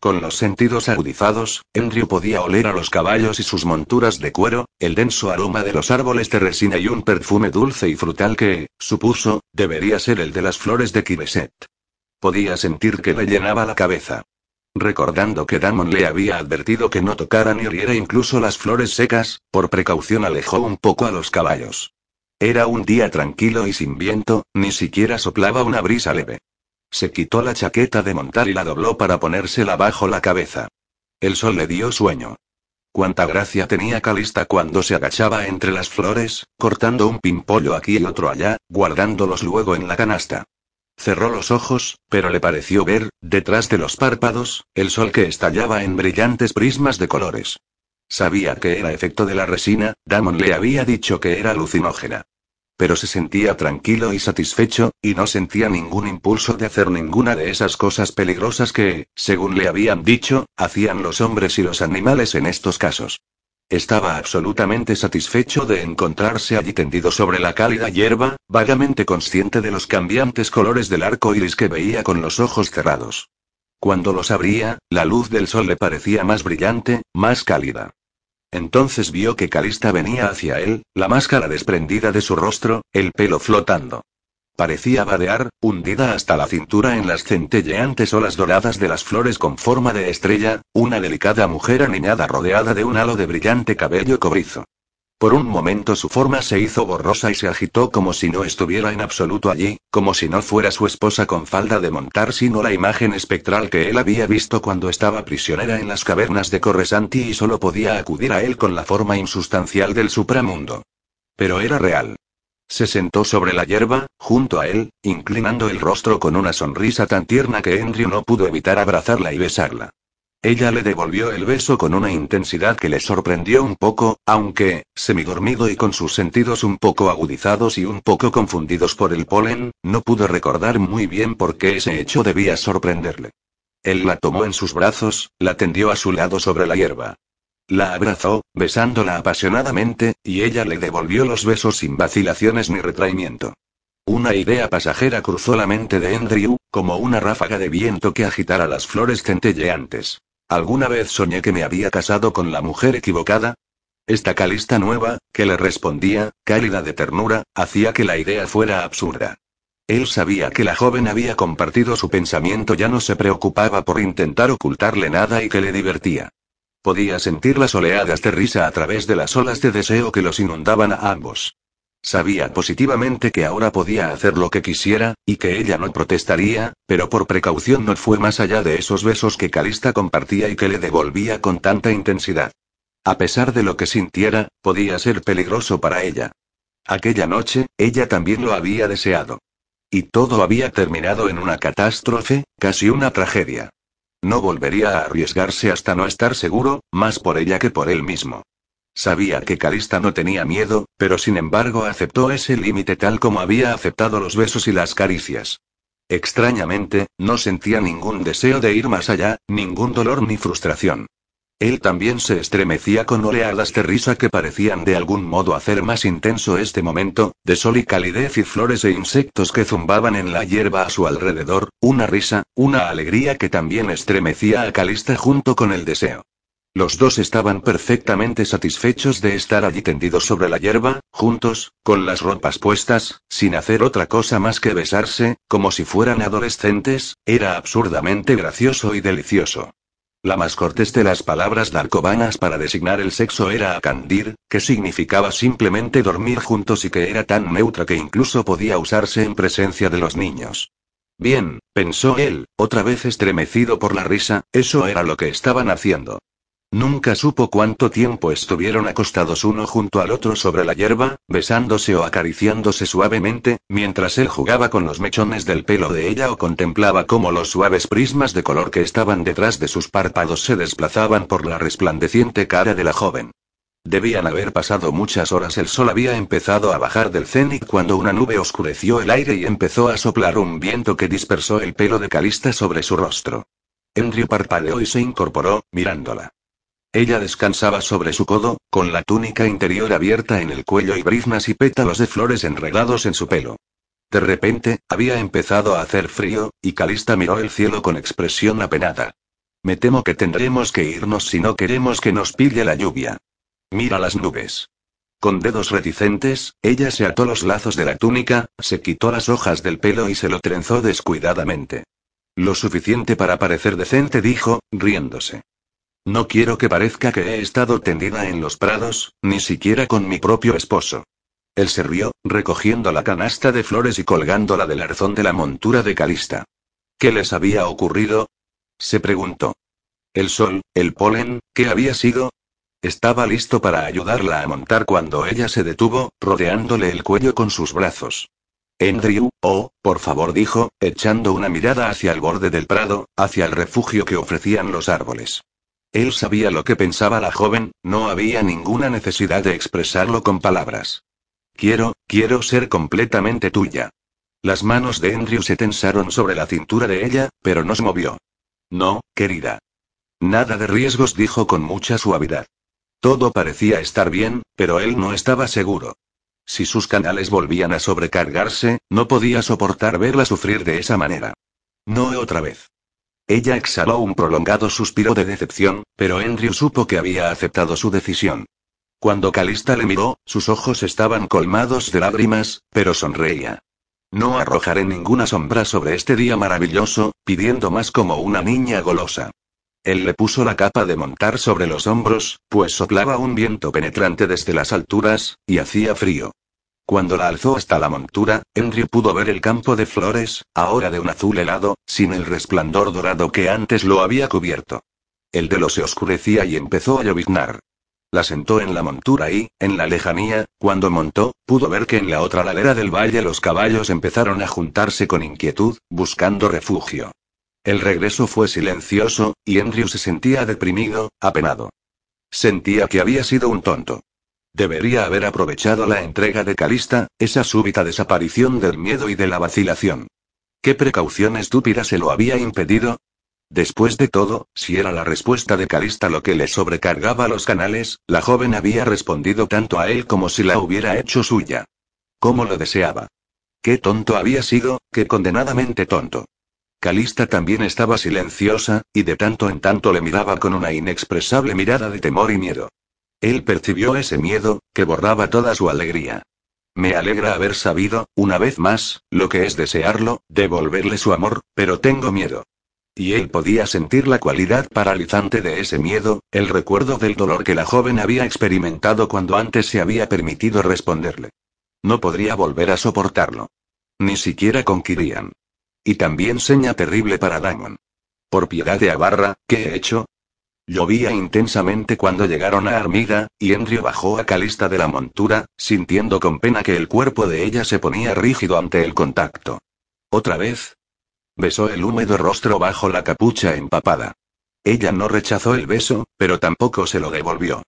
Con los sentidos agudizados, Andrew podía oler a los caballos y sus monturas de cuero, el denso aroma de los árboles de resina y un perfume dulce y frutal que, supuso, debería ser el de las flores de Kibeset. Podía sentir que le llenaba la cabeza. Recordando que Damon le había advertido que no tocara ni hiriera incluso las flores secas, por precaución alejó un poco a los caballos. Era un día tranquilo y sin viento, ni siquiera soplaba una brisa leve. Se quitó la chaqueta de montar y la dobló para ponérsela bajo la cabeza. El sol le dio sueño. Cuánta gracia tenía Calista cuando se agachaba entre las flores, cortando un pimpollo aquí y otro allá, guardándolos luego en la canasta. Cerró los ojos, pero le pareció ver, detrás de los párpados, el sol que estallaba en brillantes prismas de colores. Sabía que era efecto de la resina, Damon le había dicho que era alucinógena pero se sentía tranquilo y satisfecho, y no sentía ningún impulso de hacer ninguna de esas cosas peligrosas que, según le habían dicho, hacían los hombres y los animales en estos casos. Estaba absolutamente satisfecho de encontrarse allí tendido sobre la cálida hierba, vagamente consciente de los cambiantes colores del arco iris que veía con los ojos cerrados. Cuando los abría, la luz del sol le parecía más brillante, más cálida. Entonces vio que Calista venía hacia él, la máscara desprendida de su rostro, el pelo flotando. Parecía vadear, hundida hasta la cintura en las centelleantes olas doradas de las flores con forma de estrella, una delicada mujer aniñada rodeada de un halo de brillante cabello cobrizo. Por un momento su forma se hizo borrosa y se agitó como si no estuviera en absoluto allí, como si no fuera su esposa con falda de montar, sino la imagen espectral que él había visto cuando estaba prisionera en las cavernas de Corresanti y solo podía acudir a él con la forma insustancial del supramundo. Pero era real. Se sentó sobre la hierba, junto a él, inclinando el rostro con una sonrisa tan tierna que Andrew no pudo evitar abrazarla y besarla. Ella le devolvió el beso con una intensidad que le sorprendió un poco, aunque, semidormido y con sus sentidos un poco agudizados y un poco confundidos por el polen, no pudo recordar muy bien por qué ese hecho debía sorprenderle. Él la tomó en sus brazos, la tendió a su lado sobre la hierba. La abrazó, besándola apasionadamente, y ella le devolvió los besos sin vacilaciones ni retraimiento. Una idea pasajera cruzó la mente de Andrew, como una ráfaga de viento que agitara las flores centelleantes. ¿Alguna vez soñé que me había casado con la mujer equivocada? Esta Calista nueva, que le respondía, cálida de ternura, hacía que la idea fuera absurda. Él sabía que la joven había compartido su pensamiento, ya no se preocupaba por intentar ocultarle nada y que le divertía. Podía sentir las oleadas de risa a través de las olas de deseo que los inundaban a ambos. Sabía positivamente que ahora podía hacer lo que quisiera, y que ella no protestaría, pero por precaución no fue más allá de esos besos que Calista compartía y que le devolvía con tanta intensidad. A pesar de lo que sintiera, podía ser peligroso para ella. Aquella noche, ella también lo había deseado. Y todo había terminado en una catástrofe, casi una tragedia. No volvería a arriesgarse hasta no estar seguro, más por ella que por él mismo. Sabía que Calista no tenía miedo, pero sin embargo aceptó ese límite tal como había aceptado los besos y las caricias. Extrañamente, no sentía ningún deseo de ir más allá, ningún dolor ni frustración. Él también se estremecía con oleadas de risa que parecían de algún modo hacer más intenso este momento, de sol y calidez y flores e insectos que zumbaban en la hierba a su alrededor, una risa, una alegría que también estremecía a Calista junto con el deseo. Los dos estaban perfectamente satisfechos de estar allí tendidos sobre la hierba, juntos, con las ropas puestas, sin hacer otra cosa más que besarse, como si fueran adolescentes, era absurdamente gracioso y delicioso. La más cortés de las palabras darcobanas para designar el sexo era acandir, que significaba simplemente dormir juntos y que era tan neutra que incluso podía usarse en presencia de los niños. Bien, pensó él, otra vez estremecido por la risa, eso era lo que estaban haciendo. Nunca supo cuánto tiempo estuvieron acostados uno junto al otro sobre la hierba, besándose o acariciándose suavemente, mientras él jugaba con los mechones del pelo de ella o contemplaba cómo los suaves prismas de color que estaban detrás de sus párpados se desplazaban por la resplandeciente cara de la joven. Debían haber pasado muchas horas. El sol había empezado a bajar del cenit cuando una nube oscureció el aire y empezó a soplar un viento que dispersó el pelo de Calista sobre su rostro. Andrew parpadeó y se incorporó, mirándola. Ella descansaba sobre su codo, con la túnica interior abierta en el cuello y briznas y pétalos de flores enredados en su pelo. De repente, había empezado a hacer frío, y Calista miró el cielo con expresión apenada. Me temo que tendremos que irnos si no queremos que nos pille la lluvia. Mira las nubes. Con dedos reticentes, ella se ató los lazos de la túnica, se quitó las hojas del pelo y se lo trenzó descuidadamente. Lo suficiente para parecer decente, dijo, riéndose. No quiero que parezca que he estado tendida en los prados, ni siquiera con mi propio esposo. Él se rió, recogiendo la canasta de flores y colgándola del arzón de la montura de Calista. ¿Qué les había ocurrido? se preguntó. El sol, el polen, ¿qué había sido? Estaba listo para ayudarla a montar cuando ella se detuvo, rodeándole el cuello con sus brazos. Andrew, oh, por favor, dijo, echando una mirada hacia el borde del prado, hacia el refugio que ofrecían los árboles. Él sabía lo que pensaba la joven, no había ninguna necesidad de expresarlo con palabras. Quiero, quiero ser completamente tuya. Las manos de Andrew se tensaron sobre la cintura de ella, pero no se movió. No, querida. Nada de riesgos, dijo con mucha suavidad. Todo parecía estar bien, pero él no estaba seguro. Si sus canales volvían a sobrecargarse, no podía soportar verla sufrir de esa manera. No otra vez. Ella exhaló un prolongado suspiro de decepción, pero Andrew supo que había aceptado su decisión. Cuando Calista le miró, sus ojos estaban colmados de lágrimas, pero sonreía. No arrojaré ninguna sombra sobre este día maravilloso, pidiendo más como una niña golosa. Él le puso la capa de montar sobre los hombros, pues soplaba un viento penetrante desde las alturas, y hacía frío. Cuando la alzó hasta la montura, Henry pudo ver el campo de flores, ahora de un azul helado, sin el resplandor dorado que antes lo había cubierto. El delo se oscurecía y empezó a lloviznar. La sentó en la montura y, en la lejanía, cuando montó, pudo ver que en la otra ladera del valle los caballos empezaron a juntarse con inquietud, buscando refugio. El regreso fue silencioso, y Andrew se sentía deprimido, apenado. Sentía que había sido un tonto. Debería haber aprovechado la entrega de Calista, esa súbita desaparición del miedo y de la vacilación. ¿Qué precaución estúpida se lo había impedido? Después de todo, si era la respuesta de Calista lo que le sobrecargaba los canales, la joven había respondido tanto a él como si la hubiera hecho suya. ¿Cómo lo deseaba? Qué tonto había sido, qué condenadamente tonto. Calista también estaba silenciosa, y de tanto en tanto le miraba con una inexpresable mirada de temor y miedo. Él percibió ese miedo, que borraba toda su alegría. Me alegra haber sabido, una vez más, lo que es desearlo, devolverle su amor, pero tengo miedo. Y él podía sentir la cualidad paralizante de ese miedo, el recuerdo del dolor que la joven había experimentado cuando antes se había permitido responderle. No podría volver a soportarlo. Ni siquiera con Kirian. Y también seña terrible para Damon. Por piedad de Abarra, ¿qué he hecho? Llovía intensamente cuando llegaron a Armida, y Enrio bajó a Calista de la montura, sintiendo con pena que el cuerpo de ella se ponía rígido ante el contacto. Otra vez, Besó el húmedo rostro bajo la capucha empapada. Ella no rechazó el beso, pero tampoco se lo devolvió.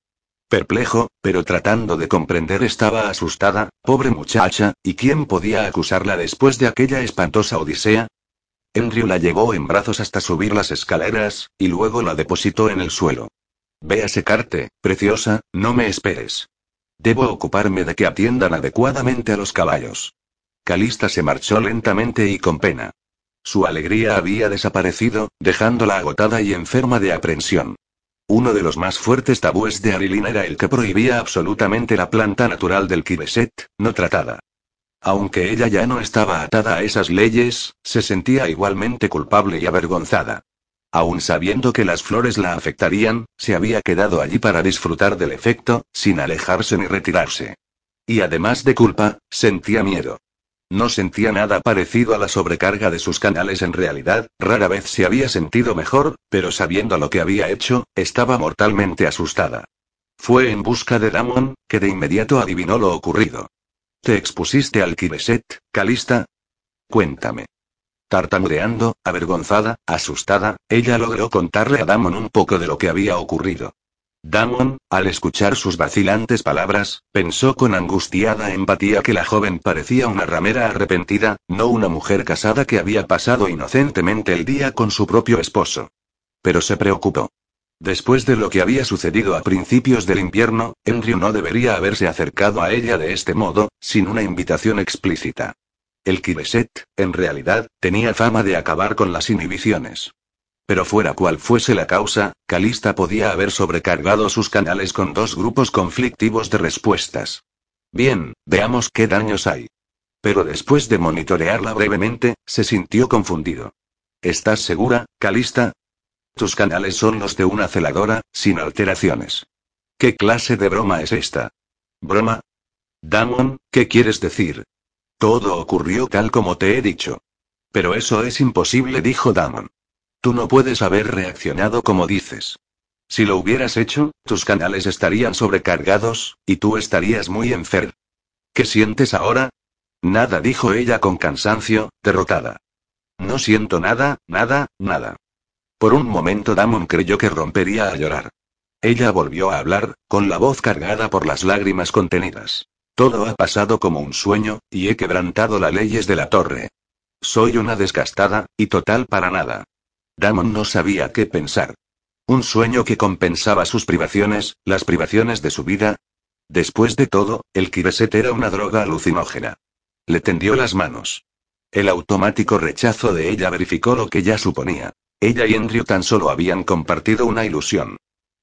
Perplejo, pero tratando de comprender estaba asustada, pobre muchacha, ¿y quién podía acusarla después de aquella espantosa odisea? Andrew la llevó en brazos hasta subir las escaleras, y luego la depositó en el suelo. Ve a secarte, preciosa, no me esperes. Debo ocuparme de que atiendan adecuadamente a los caballos. Calista se marchó lentamente y con pena. Su alegría había desaparecido, dejándola agotada y enferma de aprensión. Uno de los más fuertes tabúes de Arilyn era el que prohibía absolutamente la planta natural del kibeset, no tratada. Aunque ella ya no estaba atada a esas leyes, se sentía igualmente culpable y avergonzada. Aun sabiendo que las flores la afectarían, se había quedado allí para disfrutar del efecto, sin alejarse ni retirarse. Y además de culpa, sentía miedo. No sentía nada parecido a la sobrecarga de sus canales en realidad, rara vez se había sentido mejor, pero sabiendo lo que había hecho, estaba mortalmente asustada. Fue en busca de Damon, que de inmediato adivinó lo ocurrido. ¿Te expusiste al Kibeset, Calista? Cuéntame. Tartamudeando, avergonzada, asustada, ella logró contarle a Damon un poco de lo que había ocurrido. Damon, al escuchar sus vacilantes palabras, pensó con angustiada empatía que la joven parecía una ramera arrepentida, no una mujer casada que había pasado inocentemente el día con su propio esposo. Pero se preocupó. Después de lo que había sucedido a principios del invierno, Andrew no debería haberse acercado a ella de este modo, sin una invitación explícita. El Kibeset, en realidad, tenía fama de acabar con las inhibiciones. Pero fuera cual fuese la causa, Calista podía haber sobrecargado sus canales con dos grupos conflictivos de respuestas. Bien, veamos qué daños hay. Pero después de monitorearla brevemente, se sintió confundido. ¿Estás segura, Calista? Tus canales son los de una celadora, sin alteraciones. ¿Qué clase de broma es esta? ¿Broma? Damon, ¿qué quieres decir? Todo ocurrió tal como te he dicho. Pero eso es imposible, dijo Damon. Tú no puedes haber reaccionado como dices. Si lo hubieras hecho, tus canales estarían sobrecargados, y tú estarías muy enfermo. ¿Qué sientes ahora? Nada, dijo ella con cansancio, derrotada. No siento nada, nada, nada. Por un momento Damon creyó que rompería a llorar. Ella volvió a hablar, con la voz cargada por las lágrimas contenidas. Todo ha pasado como un sueño, y he quebrantado las leyes de la torre. Soy una desgastada, y total para nada. Damon no sabía qué pensar. Un sueño que compensaba sus privaciones, las privaciones de su vida. Después de todo, el Kibeset era una droga alucinógena. Le tendió las manos. El automático rechazo de ella verificó lo que ya suponía. Ella y Andrew tan solo habían compartido una ilusión.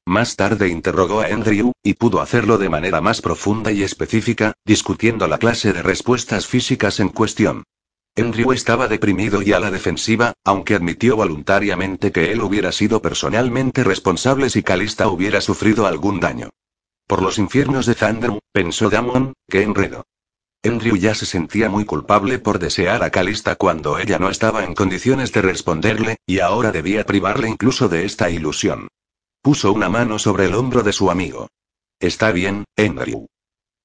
Más tarde interrogó a Andrew, y pudo hacerlo de manera más profunda y específica, discutiendo la clase de respuestas físicas en cuestión. Andrew estaba deprimido y a la defensiva, aunque admitió voluntariamente que él hubiera sido personalmente responsable si Calista hubiera sufrido algún daño. Por los infiernos de Thunder, pensó Damon, qué enredo. Andrew ya se sentía muy culpable por desear a Calista cuando ella no estaba en condiciones de responderle, y ahora debía privarle incluso de esta ilusión. Puso una mano sobre el hombro de su amigo. Está bien, Andrew.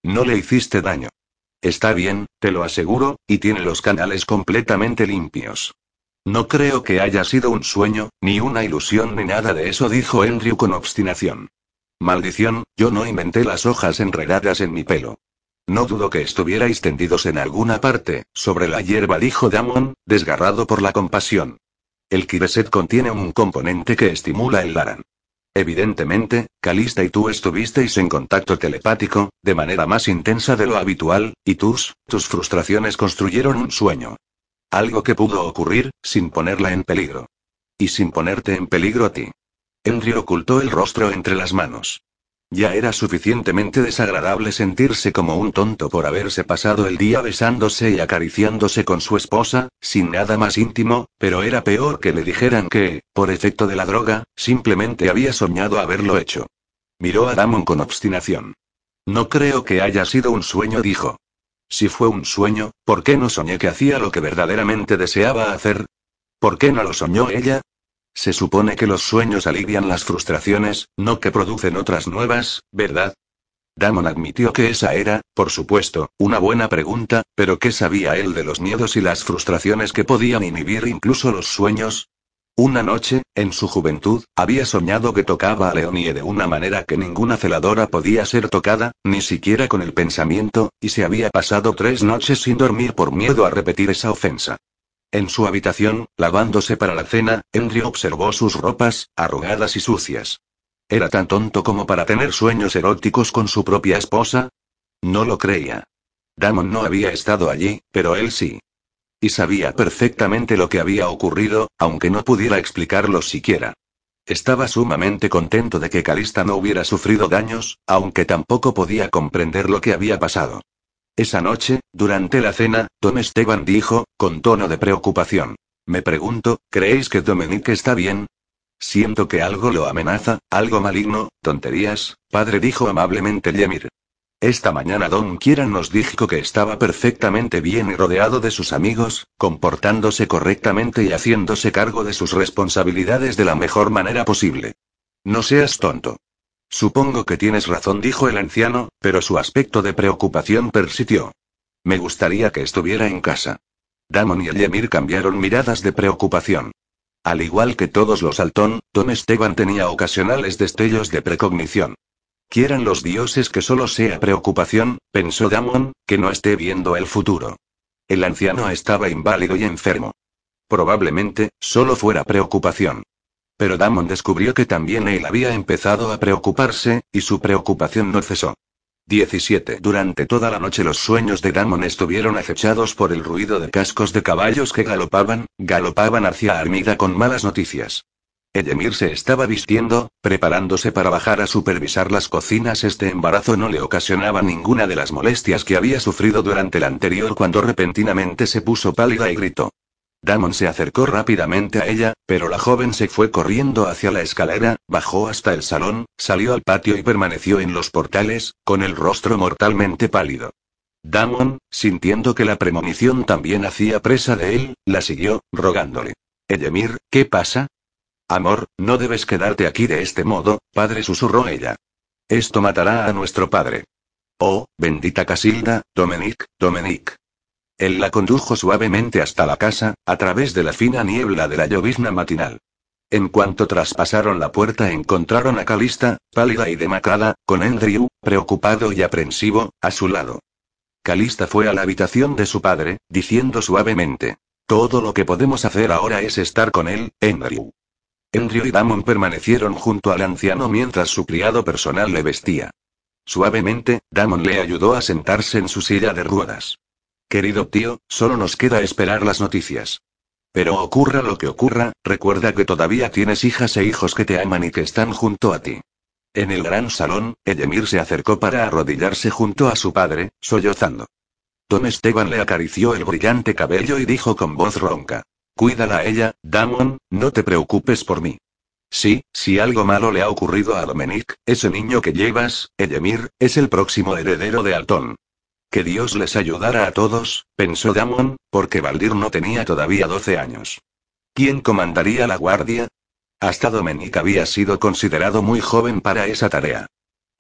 No le hiciste daño. Está bien, te lo aseguro, y tiene los canales completamente limpios. No creo que haya sido un sueño, ni una ilusión ni nada de eso, dijo Andrew con obstinación. Maldición, yo no inventé las hojas enredadas en mi pelo. No dudo que estuvierais tendidos en alguna parte, sobre la hierba, dijo Damon, desgarrado por la compasión. El Kireset contiene un componente que estimula el Laran. Evidentemente, Calista y tú estuvisteis en contacto telepático, de manera más intensa de lo habitual, y tus, tus frustraciones construyeron un sueño. Algo que pudo ocurrir, sin ponerla en peligro. Y sin ponerte en peligro a ti. Henry ocultó el rostro entre las manos. Ya era suficientemente desagradable sentirse como un tonto por haberse pasado el día besándose y acariciándose con su esposa, sin nada más íntimo, pero era peor que le dijeran que, por efecto de la droga, simplemente había soñado haberlo hecho. Miró a Damon con obstinación. No creo que haya sido un sueño, dijo. Si fue un sueño, ¿por qué no soñé que hacía lo que verdaderamente deseaba hacer? ¿Por qué no lo soñó ella? Se supone que los sueños alivian las frustraciones, no que producen otras nuevas, ¿verdad? Damon admitió que esa era, por supuesto, una buena pregunta, pero ¿qué sabía él de los miedos y las frustraciones que podían inhibir incluso los sueños? Una noche, en su juventud, había soñado que tocaba a Leonie de una manera que ninguna celadora podía ser tocada, ni siquiera con el pensamiento, y se había pasado tres noches sin dormir por miedo a repetir esa ofensa. En su habitación, lavándose para la cena, Andrew observó sus ropas, arrugadas y sucias. ¿Era tan tonto como para tener sueños eróticos con su propia esposa? No lo creía. Damon no había estado allí, pero él sí. Y sabía perfectamente lo que había ocurrido, aunque no pudiera explicarlo siquiera. Estaba sumamente contento de que Calista no hubiera sufrido daños, aunque tampoco podía comprender lo que había pasado. Esa noche, durante la cena, Tom Esteban dijo, con tono de preocupación. Me pregunto, ¿creéis que Dominique está bien? Siento que algo lo amenaza, algo maligno, tonterías, padre dijo amablemente Yemir. Esta mañana Don Kieran nos dijo que estaba perfectamente bien y rodeado de sus amigos, comportándose correctamente y haciéndose cargo de sus responsabilidades de la mejor manera posible. No seas tonto. Supongo que tienes razón, dijo el anciano, pero su aspecto de preocupación persistió. Me gustaría que estuviera en casa. Damon y Yemir cambiaron miradas de preocupación. Al igual que todos los Altón, Tom Esteban tenía ocasionales destellos de precognición. Quieran los dioses que solo sea preocupación, pensó Damon, que no esté viendo el futuro. El anciano estaba inválido y enfermo. Probablemente, solo fuera preocupación. Pero Damon descubrió que también él había empezado a preocuparse, y su preocupación no cesó. 17. Durante toda la noche los sueños de Damon estuvieron acechados por el ruido de cascos de caballos que galopaban, galopaban hacia Armida con malas noticias. Edemir se estaba vistiendo, preparándose para bajar a supervisar las cocinas. Este embarazo no le ocasionaba ninguna de las molestias que había sufrido durante el anterior cuando repentinamente se puso pálida y gritó. Damon se acercó rápidamente a ella, pero la joven se fue corriendo hacia la escalera, bajó hasta el salón, salió al patio y permaneció en los portales, con el rostro mortalmente pálido. Damon, sintiendo que la premonición también hacía presa de él, la siguió, rogándole. Edemir, ¿qué pasa? Amor, no debes quedarte aquí de este modo, padre susurró ella. Esto matará a nuestro padre. Oh, bendita Casilda, Dominic, Dominic. Él la condujo suavemente hasta la casa, a través de la fina niebla de la llovizna matinal. En cuanto traspasaron la puerta encontraron a Calista, pálida y demacrada, con Andrew, preocupado y aprensivo, a su lado. Calista fue a la habitación de su padre, diciendo suavemente. Todo lo que podemos hacer ahora es estar con él, Andrew. Andrew y Damon permanecieron junto al anciano mientras su criado personal le vestía. Suavemente, Damon le ayudó a sentarse en su silla de ruedas. Querido tío, solo nos queda esperar las noticias. Pero ocurra lo que ocurra, recuerda que todavía tienes hijas e hijos que te aman y que están junto a ti. En el gran salón, Edemir se acercó para arrodillarse junto a su padre, sollozando. Tom Esteban le acarició el brillante cabello y dijo con voz ronca. Cuídala a ella, Damon, no te preocupes por mí. Sí, si algo malo le ha ocurrido a Dominic, ese niño que llevas, Edemir, es el próximo heredero de Alton. Que Dios les ayudara a todos, pensó Damon, porque Valdir no tenía todavía 12 años. ¿Quién comandaría la guardia? Hasta Dominic había sido considerado muy joven para esa tarea.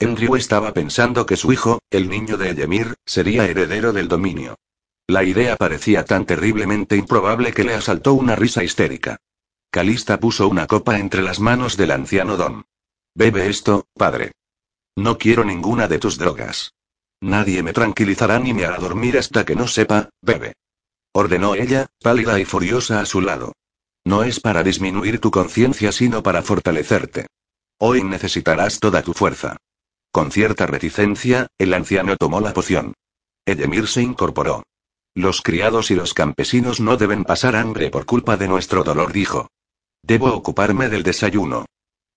Andrew estaba pensando que su hijo, el niño de Edemir, sería heredero del dominio. La idea parecía tan terriblemente improbable que le asaltó una risa histérica. Calista puso una copa entre las manos del anciano Don. Bebe esto, padre. No quiero ninguna de tus drogas. Nadie me tranquilizará ni me hará dormir hasta que no sepa, bebe. Ordenó ella, pálida y furiosa a su lado. No es para disminuir tu conciencia sino para fortalecerte. Hoy necesitarás toda tu fuerza. Con cierta reticencia, el anciano tomó la poción. Edemir se incorporó. Los criados y los campesinos no deben pasar hambre por culpa de nuestro dolor, dijo. Debo ocuparme del desayuno.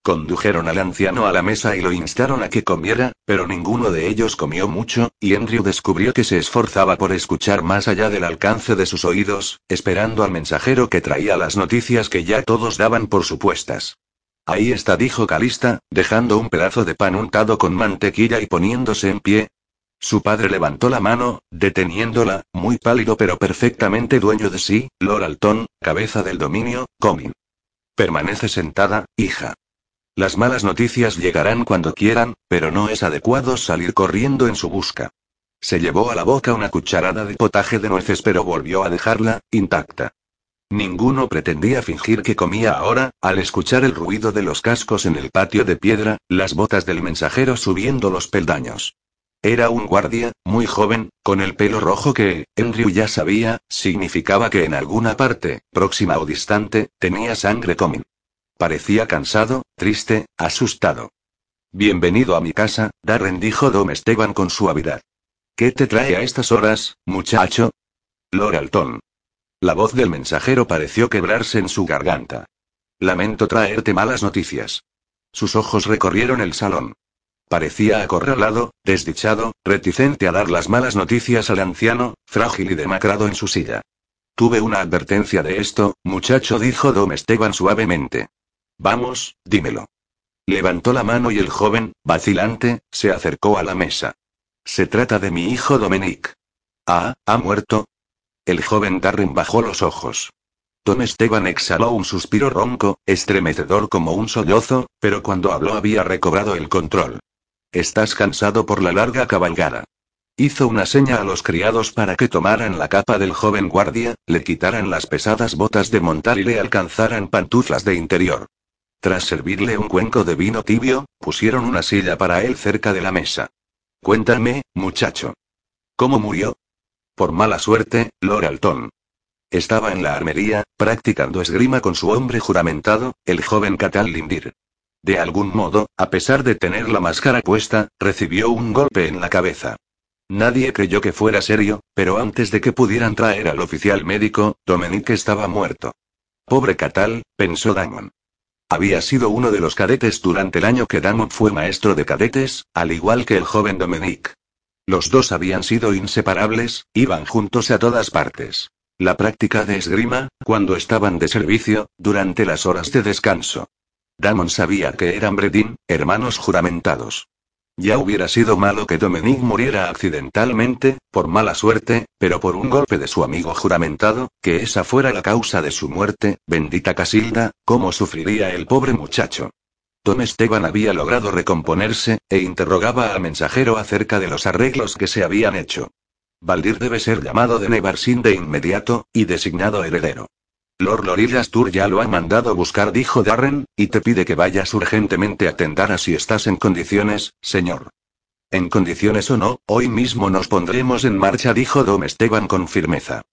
Condujeron al anciano a la mesa y lo instaron a que comiera, pero ninguno de ellos comió mucho, y Andrew descubrió que se esforzaba por escuchar más allá del alcance de sus oídos, esperando al mensajero que traía las noticias que ya todos daban por supuestas. Ahí está, dijo Calista, dejando un pedazo de pan untado con mantequilla y poniéndose en pie, su padre levantó la mano, deteniéndola, muy pálido pero perfectamente dueño de sí, Lord Alton, cabeza del dominio, Comin. Permanece sentada, hija. Las malas noticias llegarán cuando quieran, pero no es adecuado salir corriendo en su busca. Se llevó a la boca una cucharada de potaje de nueces pero volvió a dejarla, intacta. Ninguno pretendía fingir que comía ahora, al escuchar el ruido de los cascos en el patio de piedra, las botas del mensajero subiendo los peldaños. Era un guardia, muy joven, con el pelo rojo que, Andrew ya sabía, significaba que en alguna parte, próxima o distante, tenía sangre común. Parecía cansado, triste, asustado. Bienvenido a mi casa, Darren dijo Dom Esteban con suavidad. ¿Qué te trae a estas horas, muchacho? Loralton. La voz del mensajero pareció quebrarse en su garganta. Lamento traerte malas noticias. Sus ojos recorrieron el salón. Parecía acorralado, desdichado, reticente a dar las malas noticias al anciano, frágil y demacrado en su silla. Tuve una advertencia de esto, muchacho, dijo Dom Esteban suavemente. Vamos, dímelo. Levantó la mano y el joven, vacilante, se acercó a la mesa. Se trata de mi hijo Dominic. Ah, ¿ha muerto? El joven Darren bajó los ojos. Tom Esteban exhaló un suspiro ronco, estremecedor como un sollozo, pero cuando habló había recobrado el control. Estás cansado por la larga cabalgada. Hizo una seña a los criados para que tomaran la capa del joven guardia, le quitaran las pesadas botas de montar y le alcanzaran pantuflas de interior. Tras servirle un cuenco de vino tibio, pusieron una silla para él cerca de la mesa. Cuéntame, muchacho. ¿Cómo murió? Por mala suerte, Lord Alton. Estaba en la armería, practicando esgrima con su hombre juramentado, el joven Catal Lindir. De algún modo, a pesar de tener la máscara puesta, recibió un golpe en la cabeza. Nadie creyó que fuera serio, pero antes de que pudieran traer al oficial médico, Dominique estaba muerto. Pobre Catal, pensó Damon. Había sido uno de los cadetes durante el año que Damon fue maestro de cadetes, al igual que el joven Dominique. Los dos habían sido inseparables, iban juntos a todas partes. La práctica de esgrima, cuando estaban de servicio, durante las horas de descanso. Damon sabía que eran Bredin, hermanos juramentados. Ya hubiera sido malo que Dominique muriera accidentalmente, por mala suerte, pero por un golpe de su amigo juramentado, que esa fuera la causa de su muerte, bendita Casilda, cómo sufriría el pobre muchacho. Tom Esteban había logrado recomponerse, e interrogaba al mensajero acerca de los arreglos que se habían hecho. Valdir debe ser llamado de Nevarsin de inmediato, y designado heredero. Lord Lorillas Tour ya lo ha mandado buscar, dijo Darren, y te pide que vayas urgentemente a Tendara si estás en condiciones, señor. En condiciones o no, hoy mismo nos pondremos en marcha, dijo Dom Esteban con firmeza.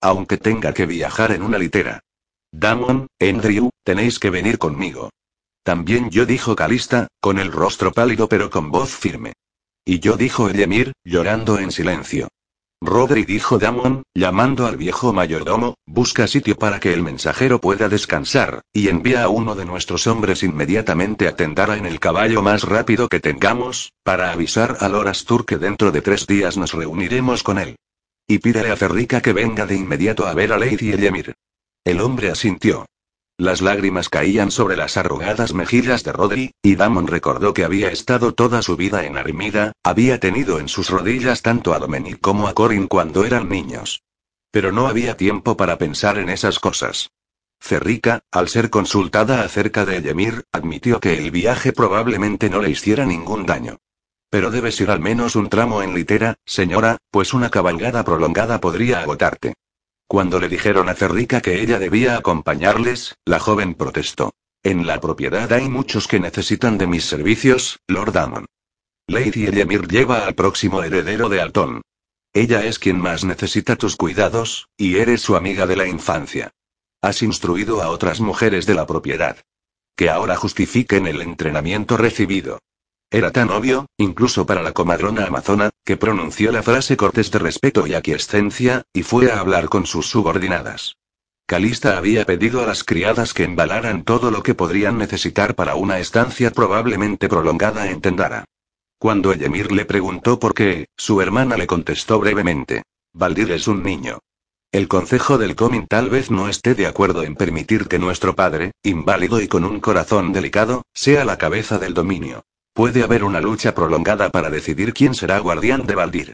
Aunque tenga que viajar en una litera. Damon, Andrew, tenéis que venir conmigo. También yo, dijo Calista, con el rostro pálido pero con voz firme. Y yo, dijo Elemir, llorando en silencio. Rodri dijo Damon, llamando al viejo mayordomo, busca sitio para que el mensajero pueda descansar, y envía a uno de nuestros hombres inmediatamente a Tendara en el caballo más rápido que tengamos, para avisar a Lorastur que dentro de tres días nos reuniremos con él. Y pídele a Ferrica que venga de inmediato a ver a Lady Yemir. El hombre asintió. Las lágrimas caían sobre las arrugadas mejillas de Rodri, y Damon recordó que había estado toda su vida en Armida, había tenido en sus rodillas tanto a Dominic como a Corin cuando eran niños. Pero no había tiempo para pensar en esas cosas. Ferrica, al ser consultada acerca de Yemir, admitió que el viaje probablemente no le hiciera ningún daño. Pero debes ir al menos un tramo en litera, señora, pues una cabalgada prolongada podría agotarte. Cuando le dijeron a Ferrica que ella debía acompañarles, la joven protestó. En la propiedad hay muchos que necesitan de mis servicios, Lord Amon. Lady Elemir lleva al próximo heredero de Alton. Ella es quien más necesita tus cuidados, y eres su amiga de la infancia. Has instruido a otras mujeres de la propiedad. Que ahora justifiquen el entrenamiento recibido. Era tan obvio, incluso para la comadrona amazona, que pronunció la frase cortés de respeto y aquiescencia, y fue a hablar con sus subordinadas. Calista había pedido a las criadas que embalaran todo lo que podrían necesitar para una estancia probablemente prolongada en Tendara. Cuando Eyemir le preguntó por qué, su hermana le contestó brevemente. Valdir es un niño. El Consejo del Comín tal vez no esté de acuerdo en permitir que nuestro padre, inválido y con un corazón delicado, sea la cabeza del dominio. Puede haber una lucha prolongada para decidir quién será guardián de Valdir.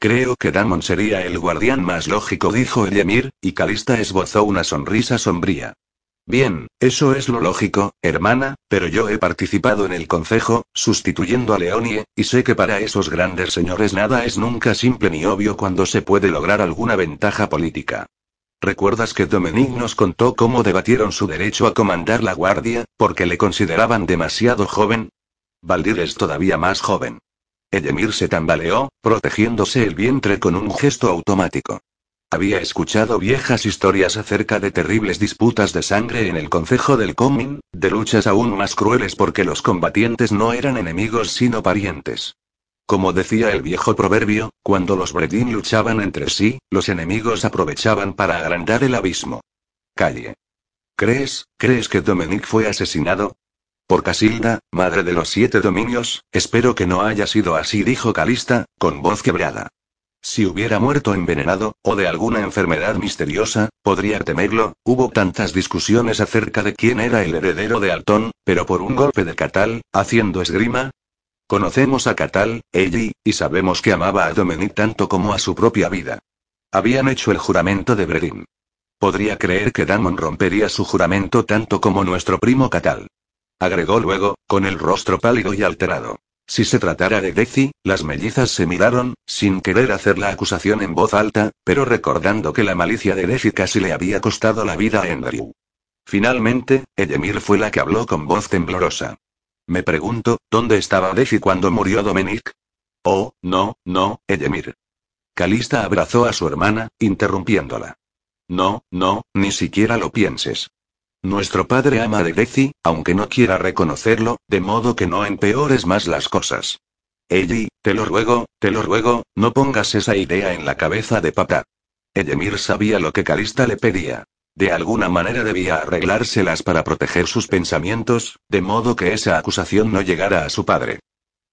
Creo que Damon sería el guardián más lógico, dijo el y Calista esbozó una sonrisa sombría. Bien, eso es lo lógico, hermana, pero yo he participado en el consejo, sustituyendo a Leonie, y sé que para esos grandes señores nada es nunca simple ni obvio cuando se puede lograr alguna ventaja política. ¿Recuerdas que Dominic nos contó cómo debatieron su derecho a comandar la guardia, porque le consideraban demasiado joven? Valdir es todavía más joven. Edemir se tambaleó, protegiéndose el vientre con un gesto automático. Había escuchado viejas historias acerca de terribles disputas de sangre en el concejo del Comín, de luchas aún más crueles porque los combatientes no eran enemigos sino parientes. Como decía el viejo proverbio, cuando los Bredin luchaban entre sí, los enemigos aprovechaban para agrandar el abismo. Calle. ¿Crees, crees que Dominic fue asesinado? Por Casilda, madre de los siete dominios, espero que no haya sido así, dijo Calista, con voz quebrada. Si hubiera muerto envenenado, o de alguna enfermedad misteriosa, podría temerlo, hubo tantas discusiones acerca de quién era el heredero de Altón, pero por un golpe de Catal, haciendo esgrima. Conocemos a Catal, Ellie, y sabemos que amaba a Dominic tanto como a su propia vida. Habían hecho el juramento de Bredin. Podría creer que Damon rompería su juramento tanto como nuestro primo Catal. Agregó luego, con el rostro pálido y alterado. Si se tratara de Deci, las mellizas se miraron, sin querer hacer la acusación en voz alta, pero recordando que la malicia de Deci casi le había costado la vida a Andrew. Finalmente, Edemir fue la que habló con voz temblorosa. Me pregunto, ¿dónde estaba Deci cuando murió Dominic? Oh, no, no, Edemir. Calista abrazó a su hermana, interrumpiéndola. No, no, ni siquiera lo pienses. Nuestro padre ama a Deci, aunque no quiera reconocerlo, de modo que no empeores más las cosas. Ellie, te lo ruego, te lo ruego, no pongas esa idea en la cabeza de papá. Edemir sabía lo que Calista le pedía. De alguna manera debía arreglárselas para proteger sus pensamientos, de modo que esa acusación no llegara a su padre.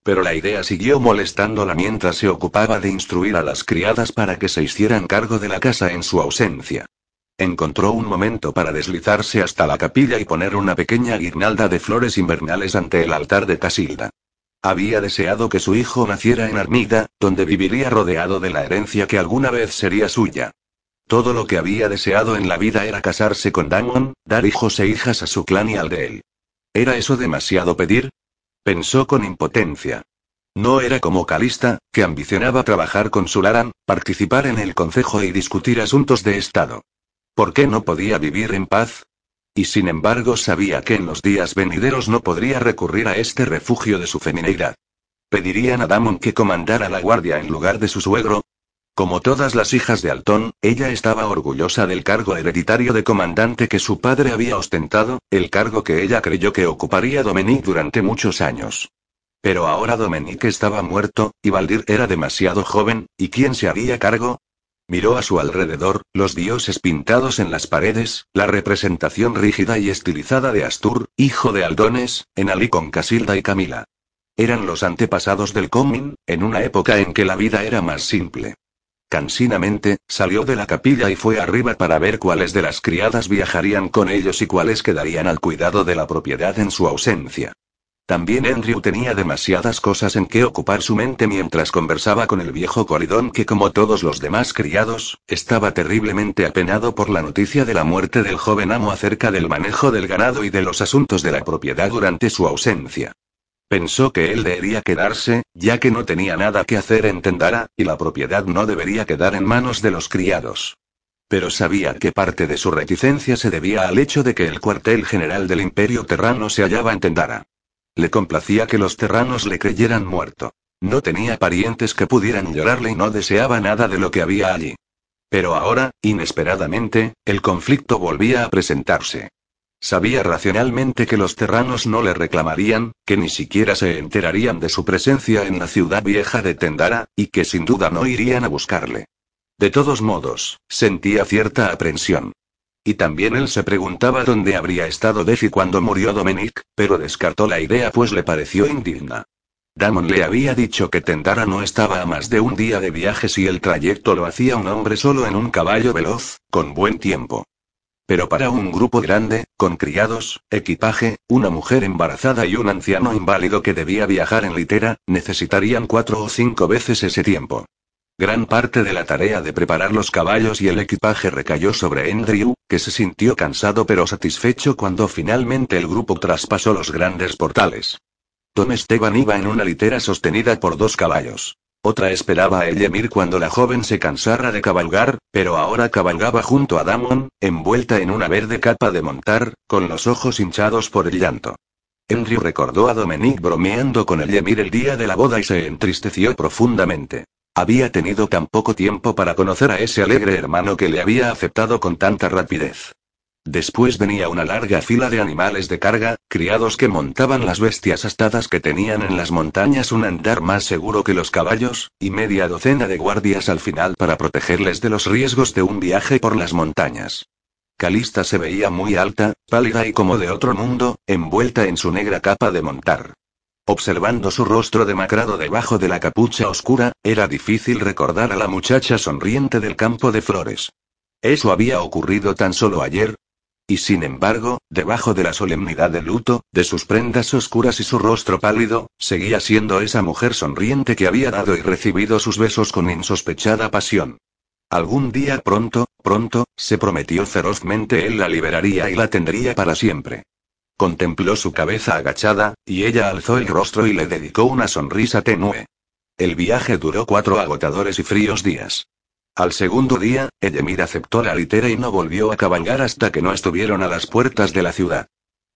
Pero la idea siguió molestándola mientras se ocupaba de instruir a las criadas para que se hicieran cargo de la casa en su ausencia. Encontró un momento para deslizarse hasta la capilla y poner una pequeña guirnalda de flores invernales ante el altar de Casilda. Había deseado que su hijo naciera en Armida, donde viviría rodeado de la herencia que alguna vez sería suya. Todo lo que había deseado en la vida era casarse con Damon, dar hijos e hijas a su clan y al de él. ¿Era eso demasiado pedir? Pensó con impotencia. No era como Calista, que ambicionaba trabajar con Sularan, participar en el consejo y discutir asuntos de Estado. ¿Por qué no podía vivir en paz? Y sin embargo sabía que en los días venideros no podría recurrir a este refugio de su feminidad. ¿Pedirían a Damon que comandara la guardia en lugar de su suegro? Como todas las hijas de Altón, ella estaba orgullosa del cargo hereditario de comandante que su padre había ostentado, el cargo que ella creyó que ocuparía Dominique durante muchos años. Pero ahora Dominique estaba muerto, y Valdir era demasiado joven, ¿y quién se haría cargo? Miró a su alrededor, los dioses pintados en las paredes, la representación rígida y estilizada de Astur, hijo de Aldones, Ali con Casilda y Camila. Eran los antepasados del Comín, en una época en que la vida era más simple. Cansinamente, salió de la capilla y fue arriba para ver cuáles de las criadas viajarían con ellos y cuáles quedarían al cuidado de la propiedad en su ausencia. También Andrew tenía demasiadas cosas en que ocupar su mente mientras conversaba con el viejo Colidón que como todos los demás criados, estaba terriblemente apenado por la noticia de la muerte del joven amo acerca del manejo del ganado y de los asuntos de la propiedad durante su ausencia. Pensó que él debería quedarse, ya que no tenía nada que hacer en Tendara, y la propiedad no debería quedar en manos de los criados. Pero sabía que parte de su reticencia se debía al hecho de que el cuartel general del Imperio Terrano se hallaba en Tendara. Le complacía que los terranos le creyeran muerto. No tenía parientes que pudieran llorarle y no deseaba nada de lo que había allí. Pero ahora, inesperadamente, el conflicto volvía a presentarse. Sabía racionalmente que los terranos no le reclamarían, que ni siquiera se enterarían de su presencia en la ciudad vieja de Tendara, y que sin duda no irían a buscarle. De todos modos, sentía cierta aprensión. Y también él se preguntaba dónde habría estado Defi cuando murió Dominic, pero descartó la idea pues le pareció indigna. Damon le había dicho que Tendara no estaba a más de un día de viaje si el trayecto lo hacía un hombre solo en un caballo veloz, con buen tiempo. Pero para un grupo grande, con criados, equipaje, una mujer embarazada y un anciano inválido que debía viajar en litera, necesitarían cuatro o cinco veces ese tiempo. Gran parte de la tarea de preparar los caballos y el equipaje recayó sobre Andrew, que se sintió cansado pero satisfecho cuando finalmente el grupo traspasó los grandes portales. Tom Esteban iba en una litera sostenida por dos caballos. Otra esperaba a Ellemir cuando la joven se cansara de cabalgar, pero ahora cabalgaba junto a Damon, envuelta en una verde capa de montar, con los ojos hinchados por el llanto. Henry recordó a Dominique bromeando con Ellemir el día de la boda y se entristeció profundamente. Había tenido tan poco tiempo para conocer a ese alegre hermano que le había aceptado con tanta rapidez. Después venía una larga fila de animales de carga, criados que montaban las bestias astadas que tenían en las montañas un andar más seguro que los caballos, y media docena de guardias al final para protegerles de los riesgos de un viaje por las montañas. Calista se veía muy alta, pálida y como de otro mundo, envuelta en su negra capa de montar. Observando su rostro demacrado debajo de la capucha oscura, era difícil recordar a la muchacha sonriente del campo de flores. Eso había ocurrido tan solo ayer, y sin embargo, debajo de la solemnidad del luto, de sus prendas oscuras y su rostro pálido, seguía siendo esa mujer sonriente que había dado y recibido sus besos con insospechada pasión. Algún día pronto, pronto, se prometió ferozmente él la liberaría y la tendría para siempre. Contempló su cabeza agachada, y ella alzó el rostro y le dedicó una sonrisa tenue. El viaje duró cuatro agotadores y fríos días. Al segundo día, Edemir aceptó la litera y no volvió a cabalgar hasta que no estuvieron a las puertas de la ciudad.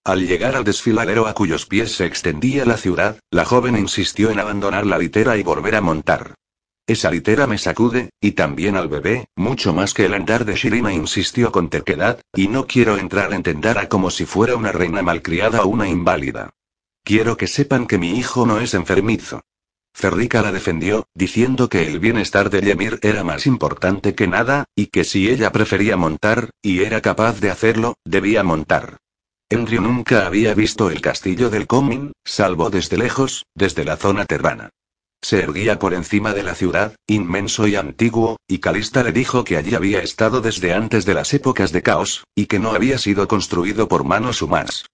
Al llegar al desfiladero a cuyos pies se extendía la ciudad, la joven insistió en abandonar la litera y volver a montar. Esa litera me sacude, y también al bebé, mucho más que el andar de Shirima insistió con terquedad, y no quiero entrar en Tendara como si fuera una reina malcriada o una inválida. Quiero que sepan que mi hijo no es enfermizo. Ferrica la defendió, diciendo que el bienestar de Ymir era más importante que nada, y que si ella prefería montar, y era capaz de hacerlo, debía montar. Andrew nunca había visto el castillo del Comin, salvo desde lejos, desde la zona terrana. Se erguía por encima de la ciudad, inmenso y antiguo, y Calista le dijo que allí había estado desde antes de las épocas de caos, y que no había sido construido por manos humanas.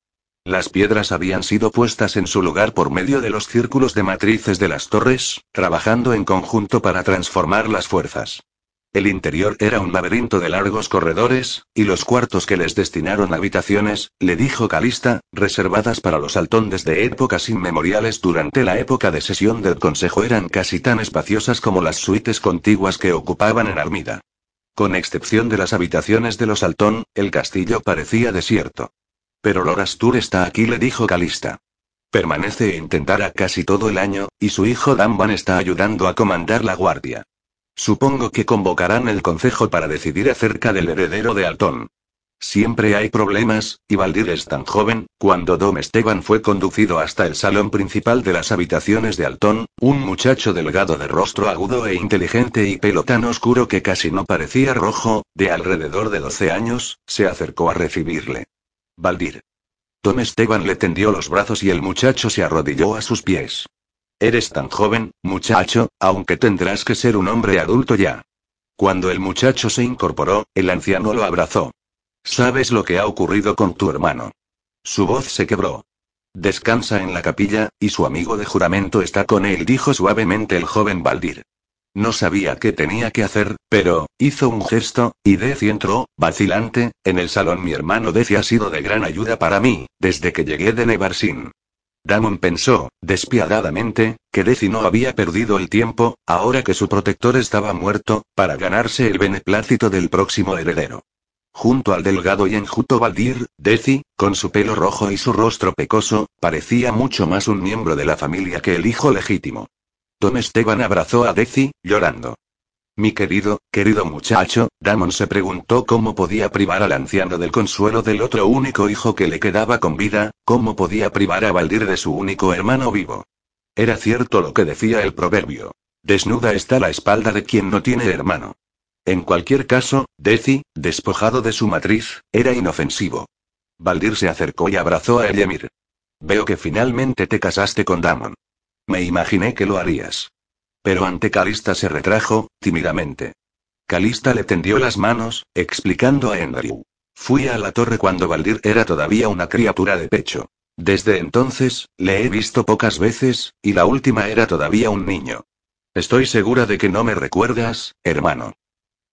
Las piedras habían sido puestas en su lugar por medio de los círculos de matrices de las torres, trabajando en conjunto para transformar las fuerzas. El interior era un laberinto de largos corredores, y los cuartos que les destinaron habitaciones, le dijo Calista, reservadas para los altón desde épocas inmemoriales durante la época de sesión del Consejo eran casi tan espaciosas como las suites contiguas que ocupaban en Armida. Con excepción de las habitaciones de los Altón, el castillo parecía desierto. Pero Lorastur está aquí, le dijo Calista. Permanece en Tendara casi todo el año, y su hijo Damban está ayudando a comandar la guardia. Supongo que convocarán el consejo para decidir acerca del heredero de Altón. Siempre hay problemas, y Valdir es tan joven, cuando Dom Esteban fue conducido hasta el salón principal de las habitaciones de Altón, un muchacho delgado de rostro agudo e inteligente y pelo tan oscuro que casi no parecía rojo, de alrededor de 12 años, se acercó a recibirle. Valdir. Tom Esteban le tendió los brazos y el muchacho se arrodilló a sus pies. Eres tan joven, muchacho, aunque tendrás que ser un hombre adulto ya. Cuando el muchacho se incorporó, el anciano lo abrazó. ¿Sabes lo que ha ocurrido con tu hermano? Su voz se quebró. Descansa en la capilla, y su amigo de juramento está con él, dijo suavemente el joven Baldir. No sabía qué tenía que hacer, pero, hizo un gesto, y Deci entró, vacilante, en el salón. Mi hermano Deci ha sido de gran ayuda para mí, desde que llegué de Nevarsin. Damon pensó, despiadadamente, que Deci no había perdido el tiempo, ahora que su protector estaba muerto, para ganarse el beneplácito del próximo heredero. Junto al delgado y enjuto Baldir, Deci, con su pelo rojo y su rostro pecoso, parecía mucho más un miembro de la familia que el hijo legítimo. Tom Esteban abrazó a Deci, llorando. Mi querido, querido muchacho, Damon se preguntó cómo podía privar al anciano del consuelo del otro único hijo que le quedaba con vida, cómo podía privar a Baldir de su único hermano vivo. Era cierto lo que decía el proverbio. Desnuda está la espalda de quien no tiene hermano. En cualquier caso, Deci, despojado de su matriz, era inofensivo. Baldir se acercó y abrazó a Elemir. Veo que finalmente te casaste con Damon. Me imaginé que lo harías. Pero ante Calista se retrajo, tímidamente. Calista le tendió las manos, explicando a Andrew. Fui a la torre cuando Baldir era todavía una criatura de pecho. Desde entonces, le he visto pocas veces, y la última era todavía un niño. Estoy segura de que no me recuerdas, hermano.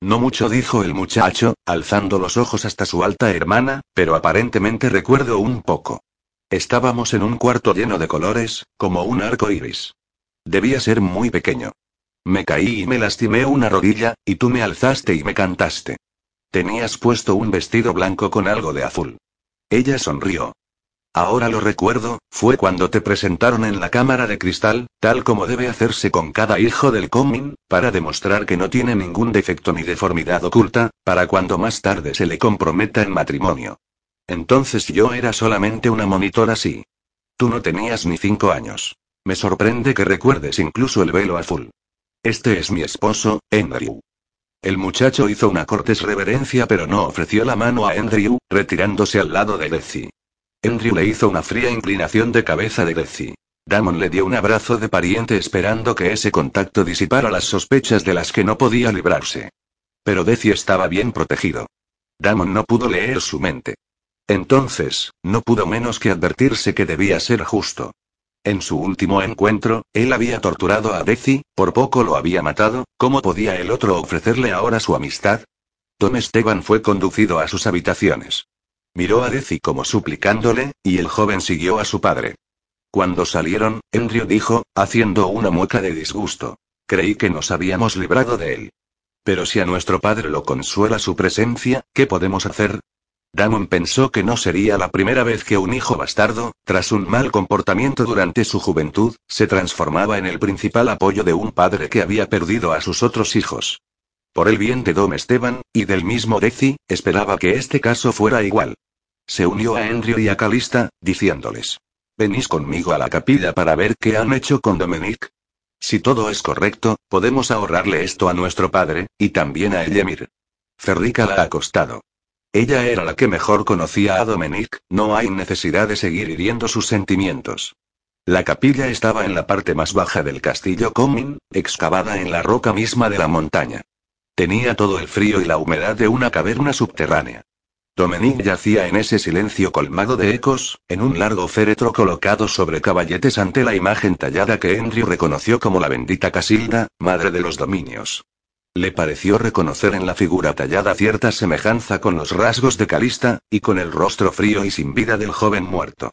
No mucho dijo el muchacho, alzando los ojos hasta su alta hermana, pero aparentemente recuerdo un poco. Estábamos en un cuarto lleno de colores, como un arco iris. Debía ser muy pequeño. Me caí y me lastimé una rodilla, y tú me alzaste y me cantaste. Tenías puesto un vestido blanco con algo de azul. Ella sonrió. Ahora lo recuerdo, fue cuando te presentaron en la cámara de cristal, tal como debe hacerse con cada hijo del Comin, para demostrar que no tiene ningún defecto ni deformidad oculta, para cuando más tarde se le comprometa en matrimonio. Entonces yo era solamente una monitora así. Tú no tenías ni cinco años. Me sorprende que recuerdes incluso el velo azul. Este es mi esposo, Andrew. El muchacho hizo una cortés reverencia pero no ofreció la mano a Andrew, retirándose al lado de Deci. Andrew le hizo una fría inclinación de cabeza de Deci. Damon le dio un abrazo de pariente esperando que ese contacto disipara las sospechas de las que no podía librarse. Pero Deci estaba bien protegido. Damon no pudo leer su mente. Entonces, no pudo menos que advertirse que debía ser justo. En su último encuentro, él había torturado a Deci, por poco lo había matado, ¿cómo podía el otro ofrecerle ahora su amistad? Tom Esteban fue conducido a sus habitaciones. Miró a Deci como suplicándole, y el joven siguió a su padre. Cuando salieron, Andrew dijo, haciendo una mueca de disgusto. Creí que nos habíamos librado de él. Pero si a nuestro padre lo consuela su presencia, ¿qué podemos hacer? Damon pensó que no sería la primera vez que un hijo bastardo, tras un mal comportamiento durante su juventud, se transformaba en el principal apoyo de un padre que había perdido a sus otros hijos. Por el bien de Dom Esteban, y del mismo Deci, esperaba que este caso fuera igual. Se unió a Andrew y a Calista, diciéndoles. ¿Venís conmigo a la capilla para ver qué han hecho con Dominic? Si todo es correcto, podemos ahorrarle esto a nuestro padre, y también a Elemir. Ferrica la ha acostado. Ella era la que mejor conocía a Dominic, no hay necesidad de seguir hiriendo sus sentimientos. La capilla estaba en la parte más baja del castillo Comin, excavada en la roca misma de la montaña. Tenía todo el frío y la humedad de una caverna subterránea. Dominique yacía en ese silencio colmado de ecos, en un largo féretro colocado sobre caballetes ante la imagen tallada que Andrew reconoció como la bendita Casilda, madre de los dominios. Le pareció reconocer en la figura tallada cierta semejanza con los rasgos de Calista, y con el rostro frío y sin vida del joven muerto.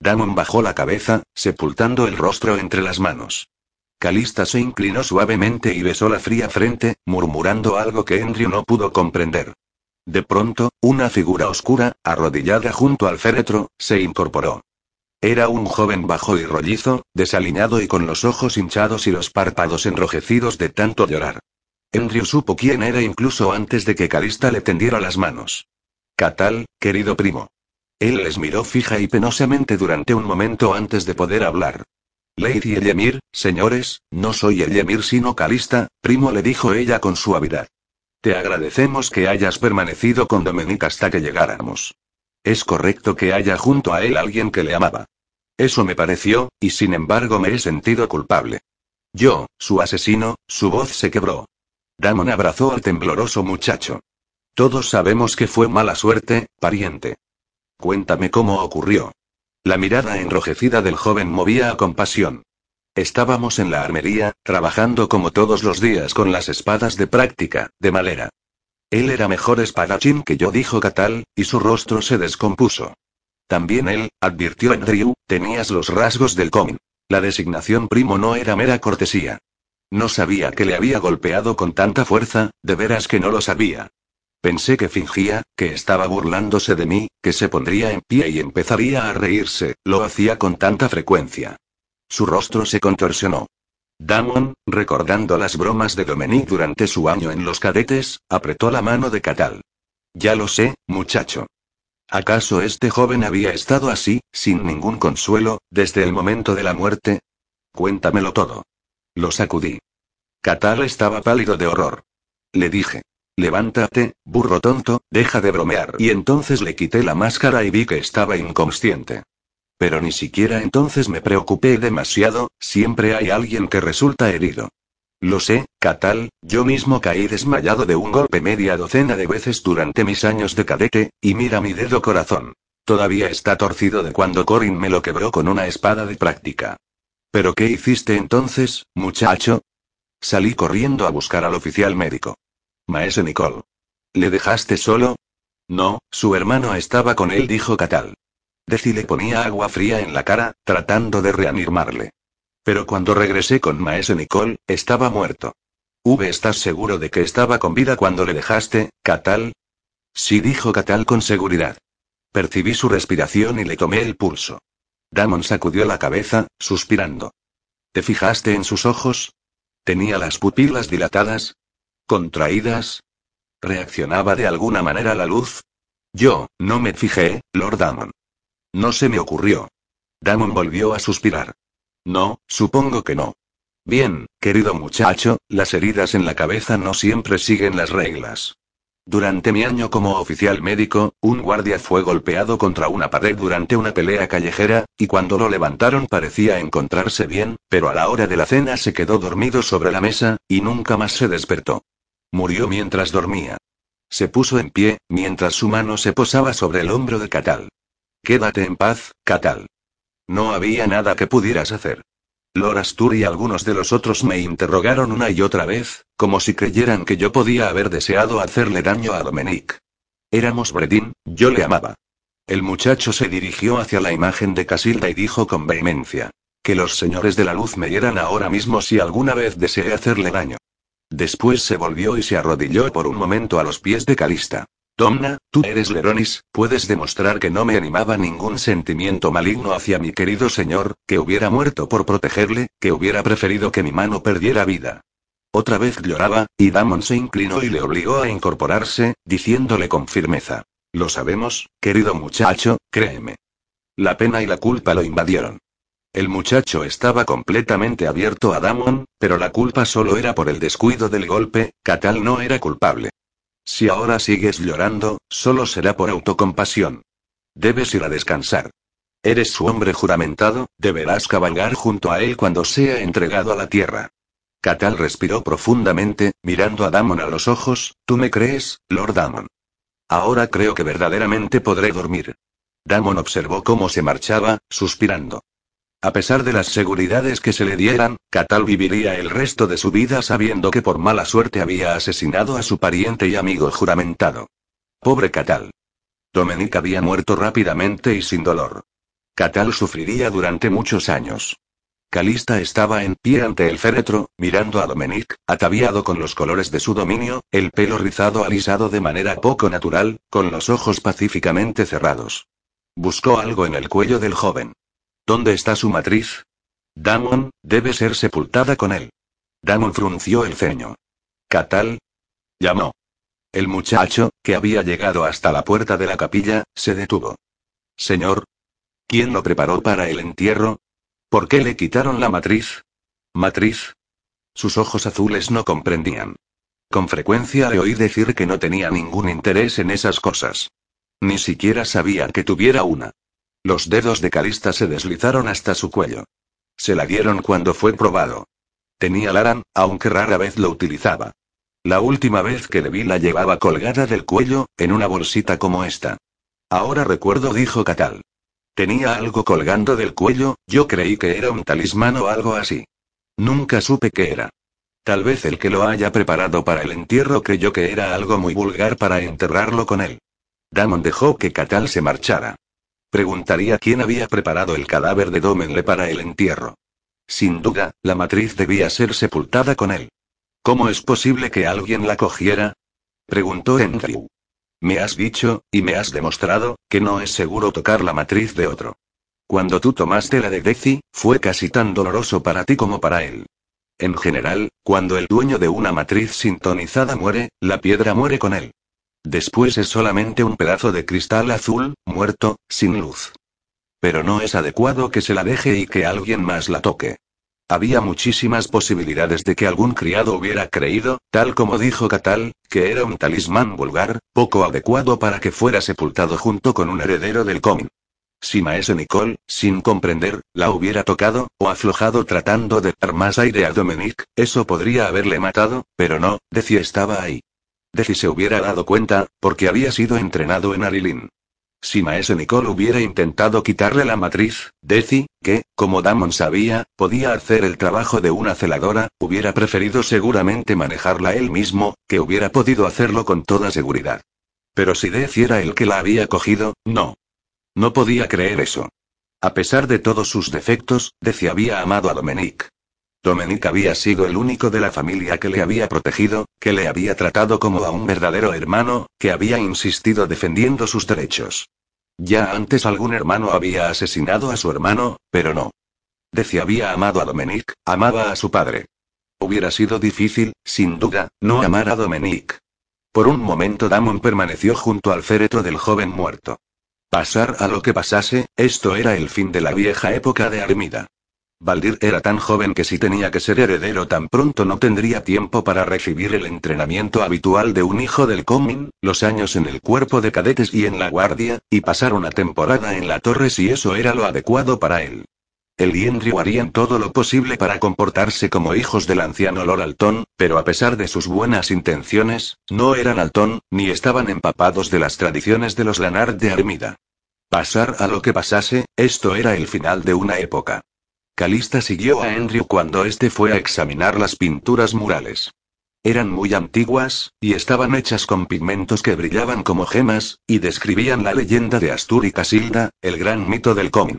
Damon bajó la cabeza, sepultando el rostro entre las manos. Calista se inclinó suavemente y besó la fría frente, murmurando algo que Andrew no pudo comprender. De pronto, una figura oscura, arrodillada junto al féretro, se incorporó. Era un joven bajo y rollizo, desaliñado y con los ojos hinchados y los párpados enrojecidos de tanto llorar. Andrew supo quién era incluso antes de que Calista le tendiera las manos. Catal, querido primo. Él les miró fija y penosamente durante un momento antes de poder hablar. Lady Elemir, señores, no soy Elemir sino Calista, primo le dijo ella con suavidad. Te agradecemos que hayas permanecido con Dominic hasta que llegáramos. Es correcto que haya junto a él alguien que le amaba. Eso me pareció, y sin embargo me he sentido culpable. Yo, su asesino, su voz se quebró. Damon abrazó al tembloroso muchacho. Todos sabemos que fue mala suerte, pariente. Cuéntame cómo ocurrió. La mirada enrojecida del joven movía a compasión. Estábamos en la armería, trabajando como todos los días con las espadas de práctica, de malera. Él era mejor espadachín que yo, dijo Catal, y su rostro se descompuso. También él, advirtió Andrew, tenías los rasgos del comin. La designación primo no era mera cortesía. No sabía que le había golpeado con tanta fuerza, de veras que no lo sabía. Pensé que fingía, que estaba burlándose de mí, que se pondría en pie y empezaría a reírse, lo hacía con tanta frecuencia. Su rostro se contorsionó. Damon, recordando las bromas de Dominique durante su año en los cadetes, apretó la mano de Catal. Ya lo sé, muchacho. ¿Acaso este joven había estado así, sin ningún consuelo, desde el momento de la muerte? Cuéntamelo todo. Lo sacudí. Catal estaba pálido de horror. Le dije. Levántate, burro tonto, deja de bromear. Y entonces le quité la máscara y vi que estaba inconsciente. Pero ni siquiera entonces me preocupé demasiado, siempre hay alguien que resulta herido. Lo sé, Catal, yo mismo caí desmayado de un golpe media docena de veces durante mis años de cadete, y mira mi dedo corazón. Todavía está torcido de cuando Corin me lo quebró con una espada de práctica. ¿Pero qué hiciste entonces, muchacho? Salí corriendo a buscar al oficial médico. Maese Nicole. ¿Le dejaste solo? No, su hermano estaba con él, dijo Catal. Deci le ponía agua fría en la cara, tratando de reanimarle. Pero cuando regresé con Maese Nicole, estaba muerto. V, ¿estás seguro de que estaba con vida cuando le dejaste, Catal? Sí, dijo Catal con seguridad. Percibí su respiración y le tomé el pulso. Damon sacudió la cabeza, suspirando. ¿Te fijaste en sus ojos? ¿Tenía las pupilas dilatadas? ¿Contraídas? ¿Reaccionaba de alguna manera la luz? Yo, no me fijé, Lord Damon. No se me ocurrió. Damon volvió a suspirar. No, supongo que no. Bien, querido muchacho, las heridas en la cabeza no siempre siguen las reglas. Durante mi año como oficial médico, un guardia fue golpeado contra una pared durante una pelea callejera, y cuando lo levantaron parecía encontrarse bien, pero a la hora de la cena se quedó dormido sobre la mesa, y nunca más se despertó. Murió mientras dormía. Se puso en pie, mientras su mano se posaba sobre el hombro de Catal. Quédate en paz, Catal. No había nada que pudieras hacer. Lord Astur y algunos de los otros me interrogaron una y otra vez, como si creyeran que yo podía haber deseado hacerle daño a Dominique. Éramos Bredin, yo le amaba. El muchacho se dirigió hacia la imagen de Casilda y dijo con vehemencia. Que los señores de la luz me dieran ahora mismo si alguna vez deseé hacerle daño. Después se volvió y se arrodilló por un momento a los pies de Calista. Domna, tú eres Leronis, puedes demostrar que no me animaba ningún sentimiento maligno hacia mi querido señor, que hubiera muerto por protegerle, que hubiera preferido que mi mano perdiera vida. Otra vez lloraba, y Damon se inclinó y le obligó a incorporarse, diciéndole con firmeza. Lo sabemos, querido muchacho, créeme. La pena y la culpa lo invadieron. El muchacho estaba completamente abierto a Damon, pero la culpa solo era por el descuido del golpe, Catal no era culpable. Si ahora sigues llorando, solo será por autocompasión. Debes ir a descansar. Eres su hombre juramentado, deberás cabalgar junto a él cuando sea entregado a la tierra. Catal respiró profundamente, mirando a Damon a los ojos, ¿tú me crees, Lord Damon? Ahora creo que verdaderamente podré dormir. Damon observó cómo se marchaba, suspirando. A pesar de las seguridades que se le dieran, Catal viviría el resto de su vida sabiendo que por mala suerte había asesinado a su pariente y amigo juramentado. Pobre Catal. Dominique había muerto rápidamente y sin dolor. Catal sufriría durante muchos años. Calista estaba en pie ante el féretro, mirando a Dominique, ataviado con los colores de su dominio, el pelo rizado alisado de manera poco natural, con los ojos pacíficamente cerrados. Buscó algo en el cuello del joven. ¿Dónde está su matriz? Damon, debe ser sepultada con él. Damon frunció el ceño. ¿Catal? Llamó. El muchacho, que había llegado hasta la puerta de la capilla, se detuvo. Señor. ¿Quién lo preparó para el entierro? ¿Por qué le quitaron la matriz? ¿Matriz? Sus ojos azules no comprendían. Con frecuencia le oí decir que no tenía ningún interés en esas cosas. Ni siquiera sabía que tuviera una. Los dedos de Calista se deslizaron hasta su cuello. Se la dieron cuando fue probado. Tenía Laran, aunque rara vez lo utilizaba. La última vez que le vi la llevaba colgada del cuello, en una bolsita como esta. Ahora recuerdo, dijo Catal. Tenía algo colgando del cuello, yo creí que era un talismán o algo así. Nunca supe qué era. Tal vez el que lo haya preparado para el entierro creyó que era algo muy vulgar para enterrarlo con él. Damon dejó que Catal se marchara. Preguntaría quién había preparado el cadáver de Domenle para el entierro. Sin duda, la matriz debía ser sepultada con él. ¿Cómo es posible que alguien la cogiera? preguntó Andrew. Me has dicho, y me has demostrado, que no es seguro tocar la matriz de otro. Cuando tú tomaste la de Deci, fue casi tan doloroso para ti como para él. En general, cuando el dueño de una matriz sintonizada muere, la piedra muere con él. Después es solamente un pedazo de cristal azul, muerto, sin luz. Pero no es adecuado que se la deje y que alguien más la toque. Había muchísimas posibilidades de que algún criado hubiera creído, tal como dijo Catal, que era un talismán vulgar, poco adecuado para que fuera sepultado junto con un heredero del comin. Si Maese Nicole, sin comprender, la hubiera tocado, o aflojado tratando de dar más aire a Dominique, eso podría haberle matado, pero no, decía estaba ahí. Deci se hubiera dado cuenta, porque había sido entrenado en Arilin. Si Maese Nicole hubiera intentado quitarle la matriz, Deci, que, como Damon sabía, podía hacer el trabajo de una celadora, hubiera preferido seguramente manejarla él mismo, que hubiera podido hacerlo con toda seguridad. Pero si Deci era el que la había cogido, no. No podía creer eso. A pesar de todos sus defectos, Deci había amado a Dominique. Dominique había sido el único de la familia que le había protegido, que le había tratado como a un verdadero hermano, que había insistido defendiendo sus derechos. Ya antes algún hermano había asesinado a su hermano, pero no. Deci había amado a Dominique, amaba a su padre. Hubiera sido difícil, sin duda, no amar a Dominique. Por un momento Damon permaneció junto al féretro del joven muerto. Pasar a lo que pasase, esto era el fin de la vieja época de Armida. Baldir era tan joven que si tenía que ser heredero tan pronto no tendría tiempo para recibir el entrenamiento habitual de un hijo del Comin, los años en el cuerpo de cadetes y en la guardia, y pasar una temporada en la torre si eso era lo adecuado para él. El y Andrew harían todo lo posible para comportarse como hijos del anciano Lord Alton, pero a pesar de sus buenas intenciones, no eran Alton, ni estaban empapados de las tradiciones de los Lanard de Armida. Pasar a lo que pasase, esto era el final de una época. Calista siguió a Andrew cuando éste fue a examinar las pinturas murales. Eran muy antiguas, y estaban hechas con pigmentos que brillaban como gemas, y describían la leyenda de Astur y Casilda, el gran mito del cómic.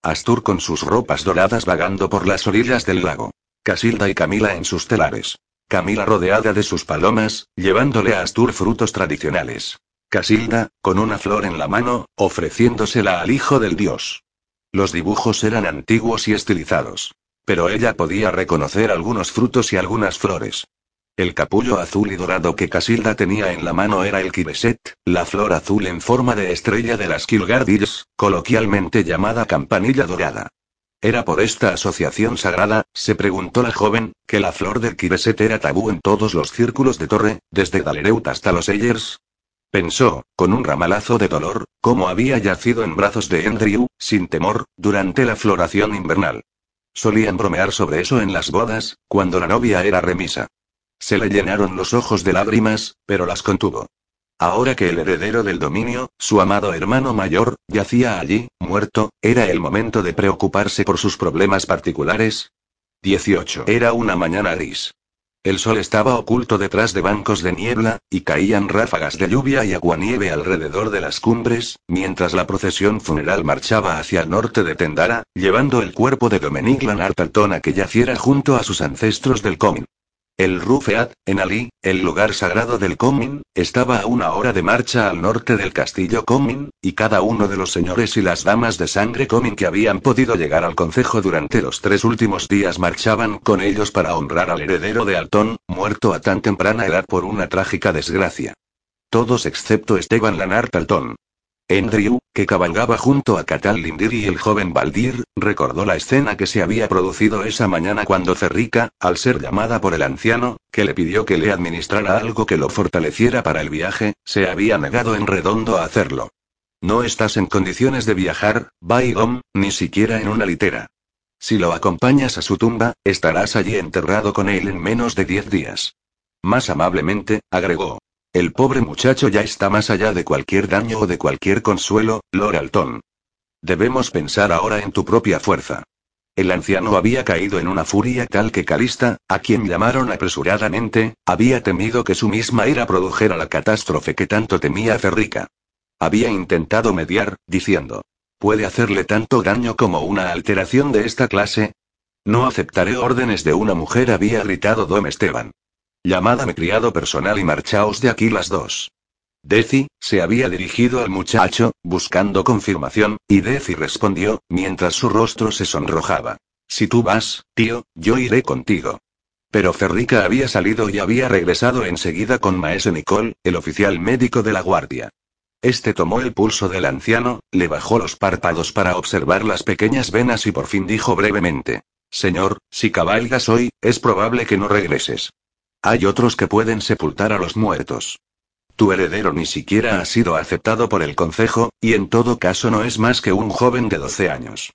Astur con sus ropas doradas vagando por las orillas del lago. Casilda y Camila en sus telares. Camila rodeada de sus palomas, llevándole a Astur frutos tradicionales. Casilda, con una flor en la mano, ofreciéndosela al hijo del dios. Los dibujos eran antiguos y estilizados. Pero ella podía reconocer algunos frutos y algunas flores. El capullo azul y dorado que Casilda tenía en la mano era el kibeset, la flor azul en forma de estrella de las Kilgardills, coloquialmente llamada campanilla dorada. ¿Era por esta asociación sagrada, se preguntó la joven, que la flor del kibeset era tabú en todos los círculos de torre, desde Dalereut hasta los Eyers? Pensó, con un ramalazo de dolor, cómo había yacido en brazos de Andrew, sin temor, durante la floración invernal. Solían bromear sobre eso en las bodas, cuando la novia era remisa. Se le llenaron los ojos de lágrimas, pero las contuvo. Ahora que el heredero del dominio, su amado hermano mayor, yacía allí, muerto, era el momento de preocuparse por sus problemas particulares. 18. Era una mañana gris. El sol estaba oculto detrás de bancos de niebla, y caían ráfagas de lluvia y aguanieve alrededor de las cumbres, mientras la procesión funeral marchaba hacia el norte de Tendara, llevando el cuerpo de Dominique Lanartalton que yaciera junto a sus ancestros del Comin. El Rufeat, en Ali, el lugar sagrado del Comin, estaba a una hora de marcha al norte del castillo Comin, y cada uno de los señores y las damas de sangre Comin que habían podido llegar al concejo durante los tres últimos días marchaban con ellos para honrar al heredero de Altón, muerto a tan temprana edad por una trágica desgracia. Todos excepto Esteban Lanart Altón. Andrew, que cabalgaba junto a Catal Lindir y el joven Baldir, recordó la escena que se había producido esa mañana cuando Cerrica, al ser llamada por el anciano, que le pidió que le administrara algo que lo fortaleciera para el viaje, se había negado en redondo a hacerlo. No estás en condiciones de viajar, Baigom, ni siquiera en una litera. Si lo acompañas a su tumba, estarás allí enterrado con él en menos de diez días. Más amablemente, agregó. El pobre muchacho ya está más allá de cualquier daño o de cualquier consuelo, Lord Alton. Debemos pensar ahora en tu propia fuerza. El anciano había caído en una furia tal que Calista, a quien llamaron apresuradamente, había temido que su misma ira produjera la catástrofe que tanto temía Ferrica. Había intentado mediar, diciendo. ¿Puede hacerle tanto daño como una alteración de esta clase? No aceptaré órdenes de una mujer, había gritado Dom Esteban. Llamad a mi criado personal y marchaos de aquí las dos. Deci, se había dirigido al muchacho, buscando confirmación, y Deci respondió, mientras su rostro se sonrojaba. Si tú vas, tío, yo iré contigo. Pero Ferrica había salido y había regresado enseguida con Maese Nicole, el oficial médico de la guardia. Este tomó el pulso del anciano, le bajó los párpados para observar las pequeñas venas y por fin dijo brevemente: Señor, si cabalgas hoy, es probable que no regreses. Hay otros que pueden sepultar a los muertos. Tu heredero ni siquiera ha sido aceptado por el concejo, y en todo caso no es más que un joven de 12 años.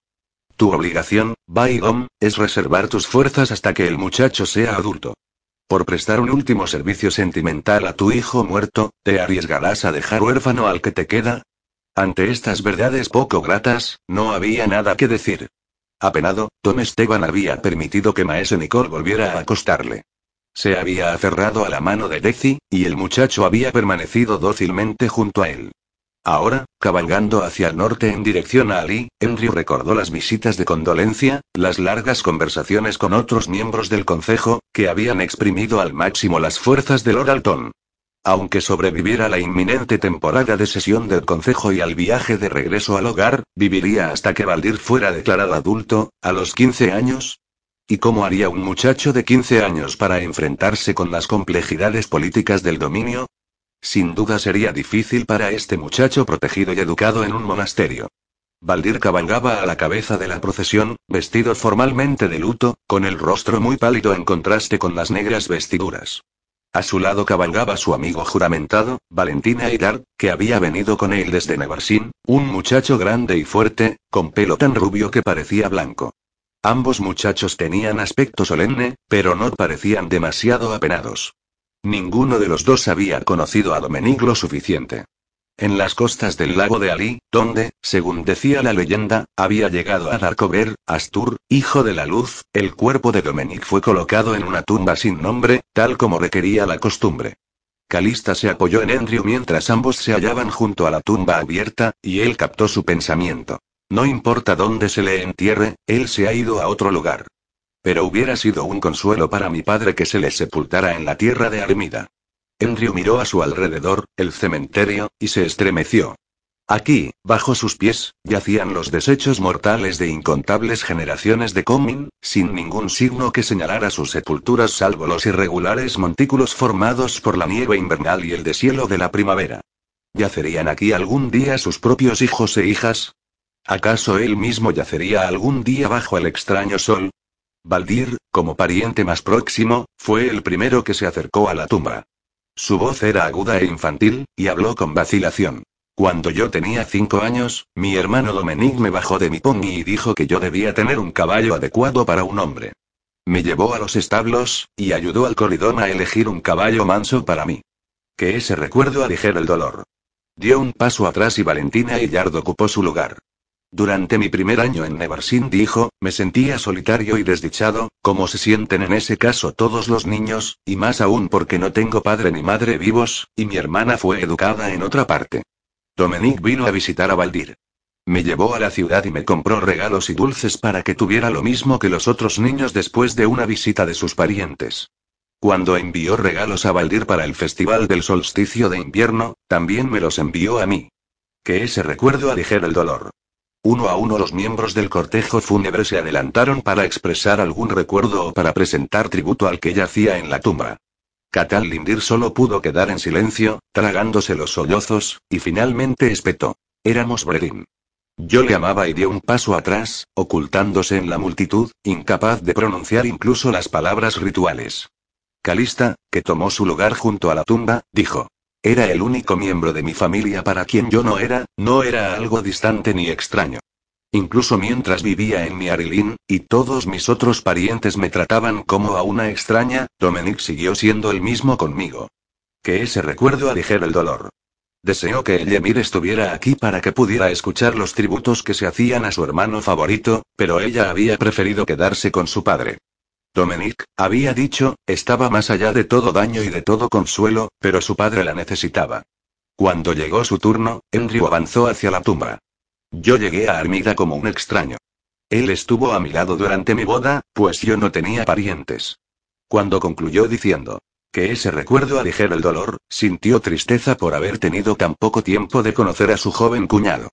Tu obligación, Baigom, es reservar tus fuerzas hasta que el muchacho sea adulto. Por prestar un último servicio sentimental a tu hijo muerto, ¿te arriesgarás a dejar huérfano al que te queda? Ante estas verdades poco gratas, no había nada que decir. Apenado, Tom Esteban había permitido que Maese Nicole volviera a acostarle. Se había aferrado a la mano de Deci, y el muchacho había permanecido dócilmente junto a él. Ahora, cabalgando hacia el norte en dirección a Ali, Henry recordó las visitas de condolencia, las largas conversaciones con otros miembros del concejo, que habían exprimido al máximo las fuerzas de Lord Alton. Aunque sobreviviera la inminente temporada de sesión del concejo y al viaje de regreso al hogar, viviría hasta que Valdir fuera declarado adulto, a los 15 años, ¿Y cómo haría un muchacho de 15 años para enfrentarse con las complejidades políticas del dominio? Sin duda sería difícil para este muchacho protegido y educado en un monasterio. Valdir cabalgaba a la cabeza de la procesión, vestido formalmente de luto, con el rostro muy pálido en contraste con las negras vestiduras. A su lado cabalgaba su amigo juramentado, Valentina Aidar, que había venido con él desde Nevarsin, un muchacho grande y fuerte, con pelo tan rubio que parecía blanco. Ambos muchachos tenían aspecto solemne, pero no parecían demasiado apenados. Ninguno de los dos había conocido a Dominique lo suficiente. En las costas del lago de Ali, donde, según decía la leyenda, había llegado a Darkover, Astur, hijo de la luz, el cuerpo de Dominique fue colocado en una tumba sin nombre, tal como requería la costumbre. Calista se apoyó en Andrew mientras ambos se hallaban junto a la tumba abierta, y él captó su pensamiento. No importa dónde se le entierre, él se ha ido a otro lugar. Pero hubiera sido un consuelo para mi padre que se le sepultara en la tierra de Armida. Andrew miró a su alrededor, el cementerio, y se estremeció. Aquí, bajo sus pies, yacían los desechos mortales de incontables generaciones de Comin, sin ningún signo que señalara sus sepulturas salvo los irregulares montículos formados por la nieve invernal y el deshielo de la primavera. ¿Yacerían aquí algún día sus propios hijos e hijas? ¿Acaso él mismo yacería algún día bajo el extraño sol? Valdir, como pariente más próximo, fue el primero que se acercó a la tumba. Su voz era aguda e infantil, y habló con vacilación. Cuando yo tenía cinco años, mi hermano Dominique me bajó de mi pony y dijo que yo debía tener un caballo adecuado para un hombre. Me llevó a los establos, y ayudó al corridón a elegir un caballo manso para mí. Que ese recuerdo aligere el dolor. Dio un paso atrás y Valentina Yard ocupó su lugar. Durante mi primer año en Nevarsin dijo, me sentía solitario y desdichado, como se sienten en ese caso todos los niños, y más aún porque no tengo padre ni madre vivos, y mi hermana fue educada en otra parte. Dominique vino a visitar a Valdir. Me llevó a la ciudad y me compró regalos y dulces para que tuviera lo mismo que los otros niños después de una visita de sus parientes. Cuando envió regalos a Valdir para el festival del solsticio de invierno, también me los envió a mí. Que ese recuerdo aligere el dolor. Uno a uno los miembros del cortejo fúnebre se adelantaron para expresar algún recuerdo o para presentar tributo al que yacía en la tumba. Catal Lindir solo pudo quedar en silencio, tragándose los sollozos, y finalmente espetó. Éramos Bredin. Yo le amaba y dio un paso atrás, ocultándose en la multitud, incapaz de pronunciar incluso las palabras rituales. Calista, que tomó su lugar junto a la tumba, dijo. Era el único miembro de mi familia para quien yo no era, no era algo distante ni extraño. Incluso mientras vivía en Miarilín, y todos mis otros parientes me trataban como a una extraña, Dominic siguió siendo el mismo conmigo. Que ese recuerdo aligere el dolor. Deseo que Ymir estuviera aquí para que pudiera escuchar los tributos que se hacían a su hermano favorito, pero ella había preferido quedarse con su padre. Dominic, había dicho, estaba más allá de todo daño y de todo consuelo, pero su padre la necesitaba. Cuando llegó su turno, Andrew avanzó hacia la tumba. Yo llegué a Armida como un extraño. Él estuvo a mi lado durante mi boda, pues yo no tenía parientes. Cuando concluyó diciendo que ese recuerdo aligera el dolor, sintió tristeza por haber tenido tan poco tiempo de conocer a su joven cuñado.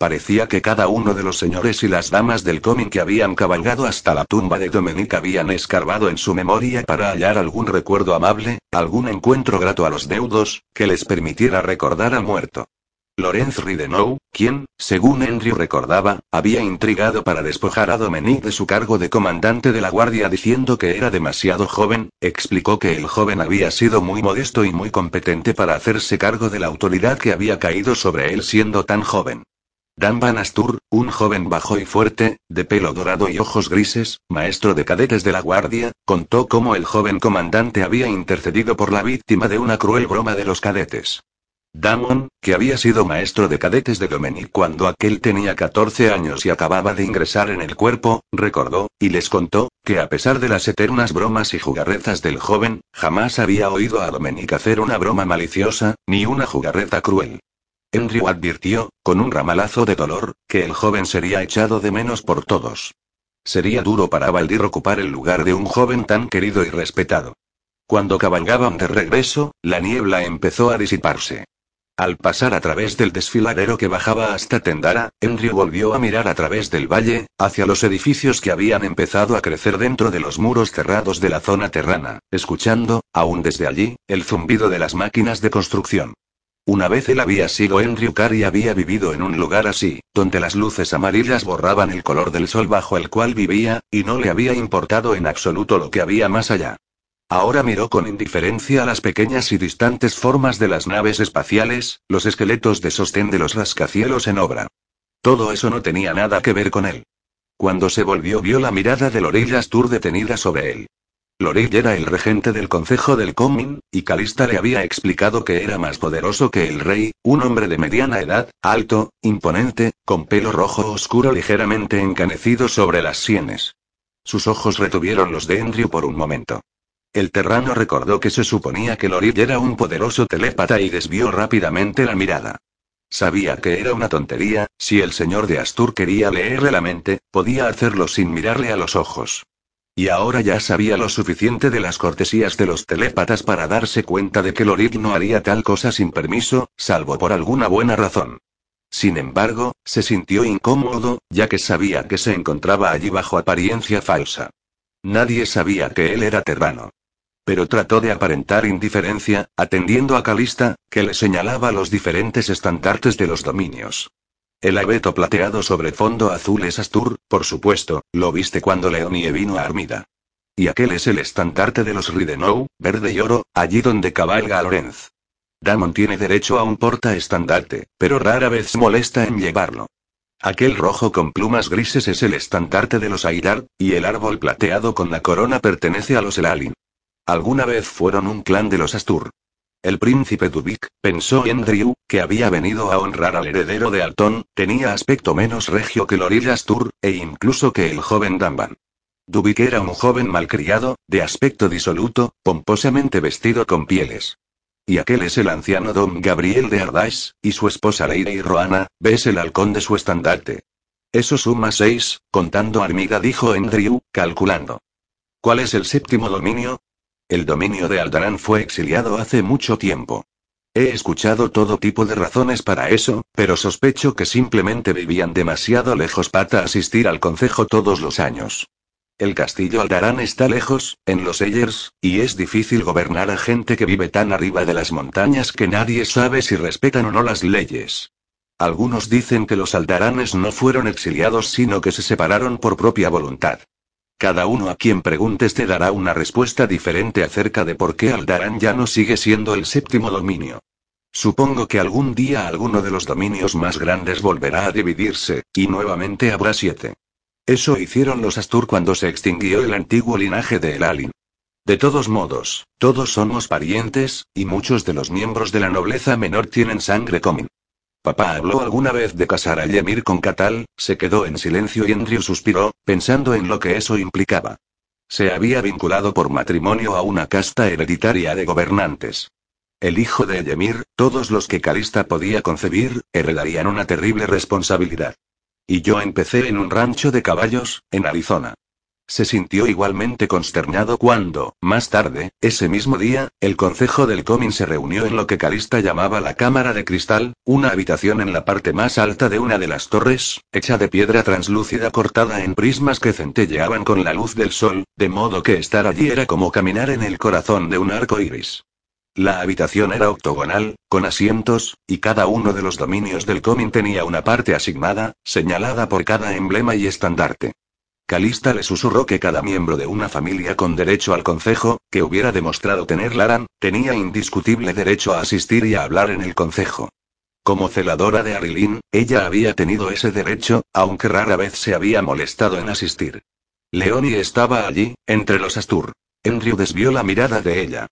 Parecía que cada uno de los señores y las damas del cómic que habían cabalgado hasta la tumba de Dominique habían escarbado en su memoria para hallar algún recuerdo amable, algún encuentro grato a los deudos, que les permitiera recordar al muerto. Lorenz Ridenow, quien, según Andrew recordaba, había intrigado para despojar a Dominique de su cargo de comandante de la guardia diciendo que era demasiado joven, explicó que el joven había sido muy modesto y muy competente para hacerse cargo de la autoridad que había caído sobre él siendo tan joven. Dan Van Astur, un joven bajo y fuerte, de pelo dorado y ojos grises, maestro de cadetes de la guardia, contó cómo el joven comandante había intercedido por la víctima de una cruel broma de los cadetes. Damon, que había sido maestro de cadetes de Dominic cuando aquel tenía 14 años y acababa de ingresar en el cuerpo, recordó, y les contó, que a pesar de las eternas bromas y jugarrezas del joven, jamás había oído a Dominic hacer una broma maliciosa, ni una jugarreta cruel. Andrew advirtió, con un ramalazo de dolor, que el joven sería echado de menos por todos. Sería duro para Valdir ocupar el lugar de un joven tan querido y respetado. Cuando cabalgaban de regreso, la niebla empezó a disiparse. Al pasar a través del desfiladero que bajaba hasta Tendara, Andrew volvió a mirar a través del valle, hacia los edificios que habían empezado a crecer dentro de los muros cerrados de la zona terrana, escuchando, aún desde allí, el zumbido de las máquinas de construcción. Una vez él había sido Andrew Carr y había vivido en un lugar así, donde las luces amarillas borraban el color del sol bajo el cual vivía, y no le había importado en absoluto lo que había más allá. Ahora miró con indiferencia las pequeñas y distantes formas de las naves espaciales, los esqueletos de sostén de los rascacielos en obra. Todo eso no tenía nada que ver con él. Cuando se volvió vio la mirada de Lorell Astur detenida sobre él. Lorell era el regente del concejo del Comin, y Calista le había explicado que era más poderoso que el rey, un hombre de mediana edad, alto, imponente, con pelo rojo oscuro ligeramente encanecido sobre las sienes. Sus ojos retuvieron los de Andrew por un momento. El terrano recordó que se suponía que Lorid era un poderoso telépata y desvió rápidamente la mirada. Sabía que era una tontería, si el señor de Astur quería leerle la mente, podía hacerlo sin mirarle a los ojos. Y ahora ya sabía lo suficiente de las cortesías de los telépatas para darse cuenta de que Lorid no haría tal cosa sin permiso, salvo por alguna buena razón. Sin embargo, se sintió incómodo, ya que sabía que se encontraba allí bajo apariencia falsa. Nadie sabía que él era terrano pero trató de aparentar indiferencia, atendiendo a Calista, que le señalaba los diferentes estandartes de los dominios. El abeto plateado sobre fondo azul es Astur, por supuesto, lo viste cuando Leonie vino a Armida. Y aquel es el estandarte de los Ridenou, verde y oro, allí donde cabalga Lorenz. Damon tiene derecho a un porta-estandarte, pero rara vez molesta en llevarlo. Aquel rojo con plumas grises es el estandarte de los Aidar, y el árbol plateado con la corona pertenece a los Elalin. Alguna vez fueron un clan de los Astur. El príncipe Dubik, pensó Andrew, que había venido a honrar al heredero de Altón, tenía aspecto menos regio que Loril Astur, e incluso que el joven Damban. Dubik era un joven malcriado, de aspecto disoluto, pomposamente vestido con pieles. Y aquel es el anciano don Gabriel de Ardais, y su esposa Leire Roana, ves el halcón de su estandarte. Eso suma seis, contando Armida dijo Andrew, calculando. ¿Cuál es el séptimo dominio? El dominio de Aldarán fue exiliado hace mucho tiempo. He escuchado todo tipo de razones para eso, pero sospecho que simplemente vivían demasiado lejos para asistir al concejo todos los años. El castillo Aldarán está lejos, en los Ellers, y es difícil gobernar a gente que vive tan arriba de las montañas que nadie sabe si respetan o no las leyes. Algunos dicen que los Aldaranes no fueron exiliados sino que se separaron por propia voluntad. Cada uno a quien preguntes te dará una respuesta diferente acerca de por qué Aldarán ya no sigue siendo el séptimo dominio. Supongo que algún día alguno de los dominios más grandes volverá a dividirse, y nuevamente habrá siete. Eso hicieron los Astur cuando se extinguió el antiguo linaje de Elalin. De todos modos, todos somos parientes, y muchos de los miembros de la nobleza menor tienen sangre común. Papá habló alguna vez de casar a Yemir con Catal, se quedó en silencio y Andrew suspiró, pensando en lo que eso implicaba. Se había vinculado por matrimonio a una casta hereditaria de gobernantes. El hijo de Yemir, todos los que Calista podía concebir, heredarían una terrible responsabilidad. Y yo empecé en un rancho de caballos, en Arizona. Se sintió igualmente consternado cuando, más tarde, ese mismo día, el Consejo del Comin se reunió en lo que Calista llamaba la Cámara de Cristal, una habitación en la parte más alta de una de las torres, hecha de piedra translúcida cortada en prismas que centelleaban con la luz del sol, de modo que estar allí era como caminar en el corazón de un arco iris. La habitación era octogonal, con asientos, y cada uno de los dominios del Comin tenía una parte asignada, señalada por cada emblema y estandarte. Calista le susurró que cada miembro de una familia con derecho al consejo, que hubiera demostrado tener Laran, tenía indiscutible derecho a asistir y a hablar en el consejo. Como celadora de Arilín, ella había tenido ese derecho, aunque rara vez se había molestado en asistir. Leonie estaba allí, entre los Astur. Andrew desvió la mirada de ella.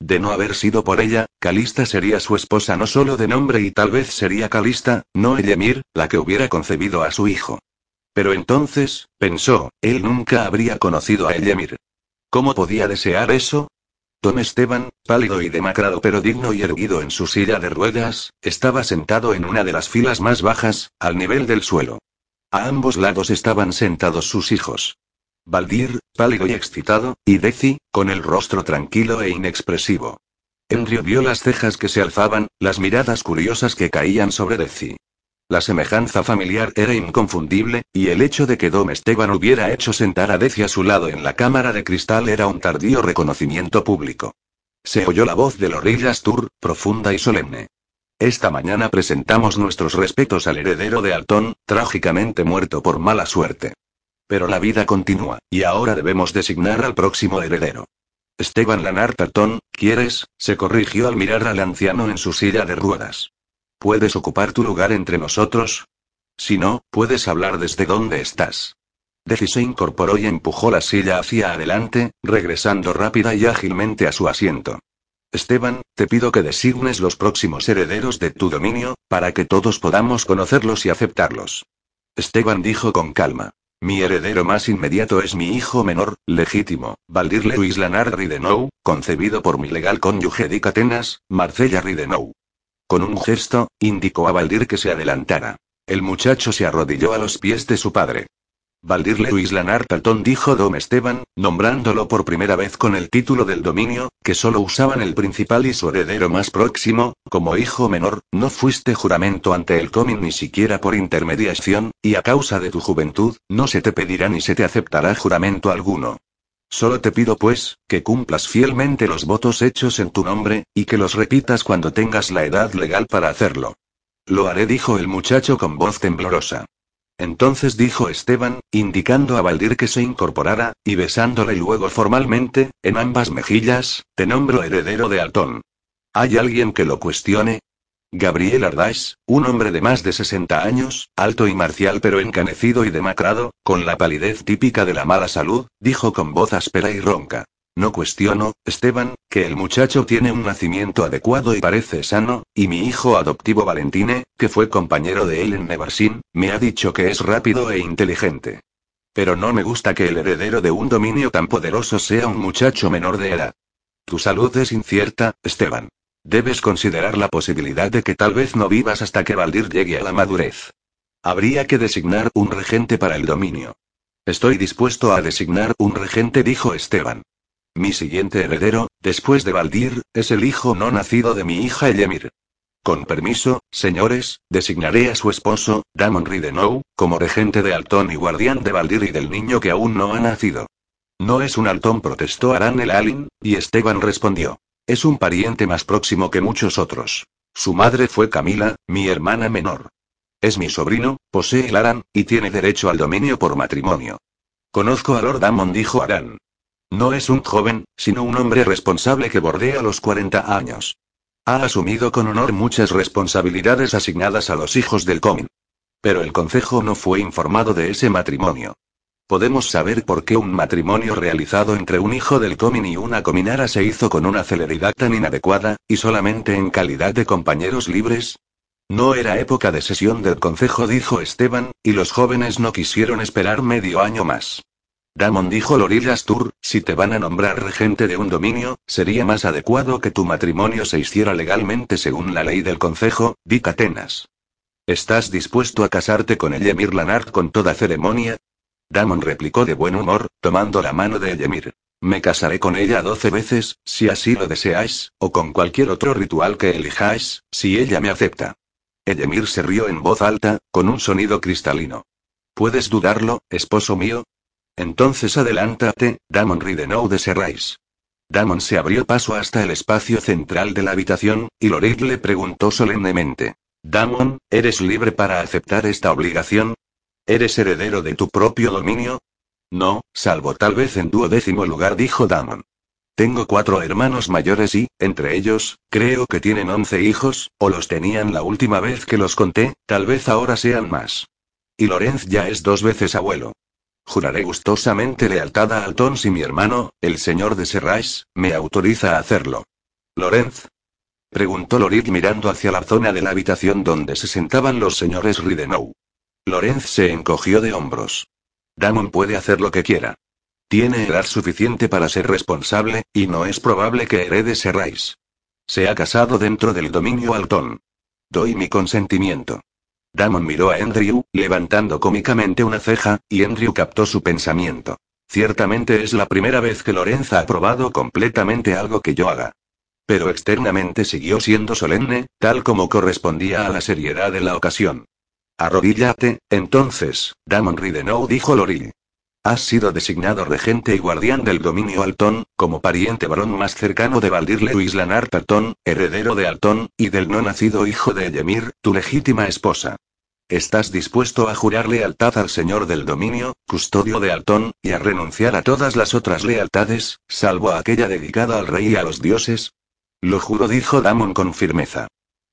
De no haber sido por ella, Calista sería su esposa no solo de nombre y tal vez sería Calista, no Ellemir, la que hubiera concebido a su hijo. Pero entonces, pensó, él nunca habría conocido a Ellemir. ¿Cómo podía desear eso? Don Esteban, pálido y demacrado pero digno y erguido en su silla de ruedas, estaba sentado en una de las filas más bajas, al nivel del suelo. A ambos lados estaban sentados sus hijos. Baldir, pálido y excitado, y Deci, con el rostro tranquilo e inexpresivo. Enrio vio las cejas que se alzaban, las miradas curiosas que caían sobre Deci. La semejanza familiar era inconfundible, y el hecho de que Dom Esteban hubiera hecho sentar a Deci a su lado en la cámara de cristal era un tardío reconocimiento público. Se oyó la voz de Lorillas Tur, profunda y solemne. Esta mañana presentamos nuestros respetos al heredero de Altón, trágicamente muerto por mala suerte. Pero la vida continúa, y ahora debemos designar al próximo heredero. Esteban Lanart Altón, ¿quieres? se corrigió al mirar al anciano en su silla de ruedas. ¿Puedes ocupar tu lugar entre nosotros? Si no, puedes hablar desde donde estás. Deci se incorporó y empujó la silla hacia adelante, regresando rápida y ágilmente a su asiento. Esteban, te pido que designes los próximos herederos de tu dominio, para que todos podamos conocerlos y aceptarlos. Esteban dijo con calma. Mi heredero más inmediato es mi hijo menor, legítimo, Valdir Lewis Lanard Ridenou, concebido por mi legal cónyuge Dick Atenas, Marcella Ridenou. Con un gesto, indicó a Valdir que se adelantara. El muchacho se arrodilló a los pies de su padre. Valdir Lewis Lanartalton dijo Dom Esteban, nombrándolo por primera vez con el título del dominio, que solo usaban el principal y su heredero más próximo, como hijo menor, no fuiste juramento ante el Comin ni siquiera por intermediación, y a causa de tu juventud, no se te pedirá ni se te aceptará juramento alguno. Solo te pido pues, que cumplas fielmente los votos hechos en tu nombre, y que los repitas cuando tengas la edad legal para hacerlo. Lo haré, dijo el muchacho con voz temblorosa. Entonces dijo Esteban, indicando a Valdir que se incorporara, y besándole luego formalmente, en ambas mejillas, te nombro heredero de Altón. ¿Hay alguien que lo cuestione? Gabriel Ardais, un hombre de más de 60 años, alto y marcial pero encanecido y demacrado, con la palidez típica de la mala salud, dijo con voz áspera y ronca. No cuestiono, Esteban, que el muchacho tiene un nacimiento adecuado y parece sano, y mi hijo adoptivo Valentine, que fue compañero de él en Nevarsin, me ha dicho que es rápido e inteligente. Pero no me gusta que el heredero de un dominio tan poderoso sea un muchacho menor de edad. Tu salud es incierta, Esteban. Debes considerar la posibilidad de que tal vez no vivas hasta que Valdir llegue a la madurez. Habría que designar un regente para el dominio. Estoy dispuesto a designar un regente, dijo Esteban. Mi siguiente heredero, después de Valdir, es el hijo no nacido de mi hija Elemir. Con permiso, señores, designaré a su esposo, Damon Ridenou, como regente de Altón y guardián de Valdir y del niño que aún no ha nacido. No es un Altón, protestó Aran el Alin, y Esteban respondió. Es un pariente más próximo que muchos otros. Su madre fue Camila, mi hermana menor. Es mi sobrino, posee el Aran, y tiene derecho al dominio por matrimonio. Conozco a Lord Damon, dijo Aran. No es un joven, sino un hombre responsable que bordea los 40 años. Ha asumido con honor muchas responsabilidades asignadas a los hijos del Comin. Pero el Consejo no fue informado de ese matrimonio. ¿Podemos saber por qué un matrimonio realizado entre un hijo del Comin y una cominara se hizo con una celeridad tan inadecuada, y solamente en calidad de compañeros libres? No era época de sesión del Consejo, dijo Esteban, y los jóvenes no quisieron esperar medio año más. Damon dijo Lorillas Tour, si te van a nombrar regente de un dominio, sería más adecuado que tu matrimonio se hiciera legalmente según la ley del Consejo, di Atenas. ¿Estás dispuesto a casarte con Emir Lanart con toda ceremonia? Damon replicó de buen humor, tomando la mano de Emir. Me casaré con ella doce veces, si así lo deseáis, o con cualquier otro ritual que elijáis, si ella me acepta. Emir se rió en voz alta, con un sonido cristalino. ¿Puedes dudarlo, esposo mío? Entonces adelántate, Damon Ridenou de Serrais. Damon se abrió paso hasta el espacio central de la habitación, y Lorid le preguntó solemnemente. Damon, ¿eres libre para aceptar esta obligación? ¿Eres heredero de tu propio dominio? No, salvo tal vez en duodécimo lugar, dijo Damon. Tengo cuatro hermanos mayores y, entre ellos, creo que tienen once hijos, o los tenían la última vez que los conté, tal vez ahora sean más. Y Lorenz ya es dos veces abuelo. Juraré gustosamente lealtad a Alton si mi hermano, el señor de Serrais, me autoriza a hacerlo. Lorenz. Preguntó Lorid mirando hacia la zona de la habitación donde se sentaban los señores Ridenou. Lorenz se encogió de hombros. Damon puede hacer lo que quiera. Tiene edad suficiente para ser responsable, y no es probable que herede Serrais. Se ha casado dentro del dominio Alton. Doy mi consentimiento. Damon miró a Andrew, levantando cómicamente una ceja, y Andrew captó su pensamiento. Ciertamente es la primera vez que Lorenz ha aprobado completamente algo que yo haga. Pero externamente siguió siendo solemne, tal como correspondía a la seriedad de la ocasión. Arrodíllate, entonces, Damon Ridenou dijo Loril. Has sido designado regente y guardián del dominio Altón, como pariente varón más cercano de Valdir Lewis Lanart Altón, heredero de Altón, y del no nacido hijo de Yemir, tu legítima esposa. ¿Estás dispuesto a jurar lealtad al señor del dominio, custodio de Altón, y a renunciar a todas las otras lealtades, salvo a aquella dedicada al rey y a los dioses? Lo juro, dijo Damon con firmeza.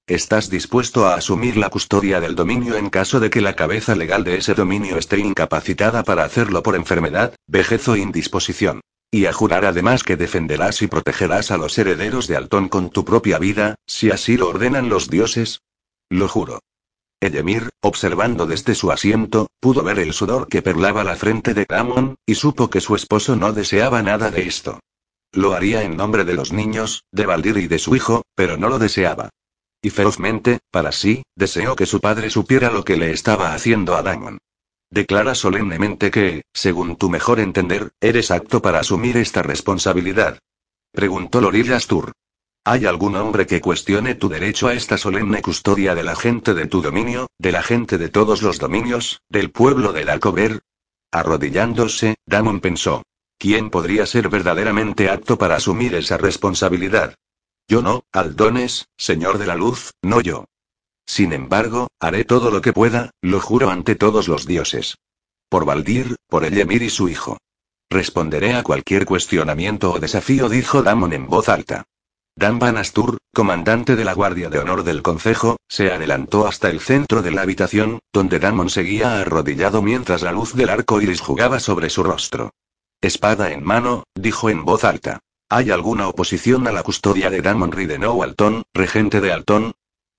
¿Estás dispuesto a asumir la custodia del dominio en caso de que la cabeza legal de ese dominio esté incapacitada para hacerlo por enfermedad, vejez o indisposición? Y a jurar además que defenderás y protegerás a los herederos de Altón con tu propia vida, si así lo ordenan los dioses? Lo juro. Edemir, observando desde su asiento, pudo ver el sudor que perlaba la frente de Camon, y supo que su esposo no deseaba nada de esto. Lo haría en nombre de los niños, de Valdir y de su hijo, pero no lo deseaba. Y ferozmente, para sí, deseó que su padre supiera lo que le estaba haciendo a Damon. Declara solemnemente que, según tu mejor entender, eres apto para asumir esta responsabilidad. Preguntó Lorilla Astur. ¿Hay algún hombre que cuestione tu derecho a esta solemne custodia de la gente de tu dominio, de la gente de todos los dominios, del pueblo del Alcover? Arrodillándose, Damon pensó. ¿Quién podría ser verdaderamente apto para asumir esa responsabilidad? Yo no, Aldones, señor de la luz, no yo. Sin embargo, haré todo lo que pueda, lo juro ante todos los dioses. Por Valdir, por Emir y su hijo. Responderé a cualquier cuestionamiento o desafío, dijo Damon en voz alta. Dan Astur, comandante de la Guardia de Honor del Concejo, se adelantó hasta el centro de la habitación, donde Damon seguía arrodillado mientras la luz del arco iris jugaba sobre su rostro. Espada en mano, dijo en voz alta. ¿Hay alguna oposición a la custodia de Damon Ridenou Alton, regente de Alton?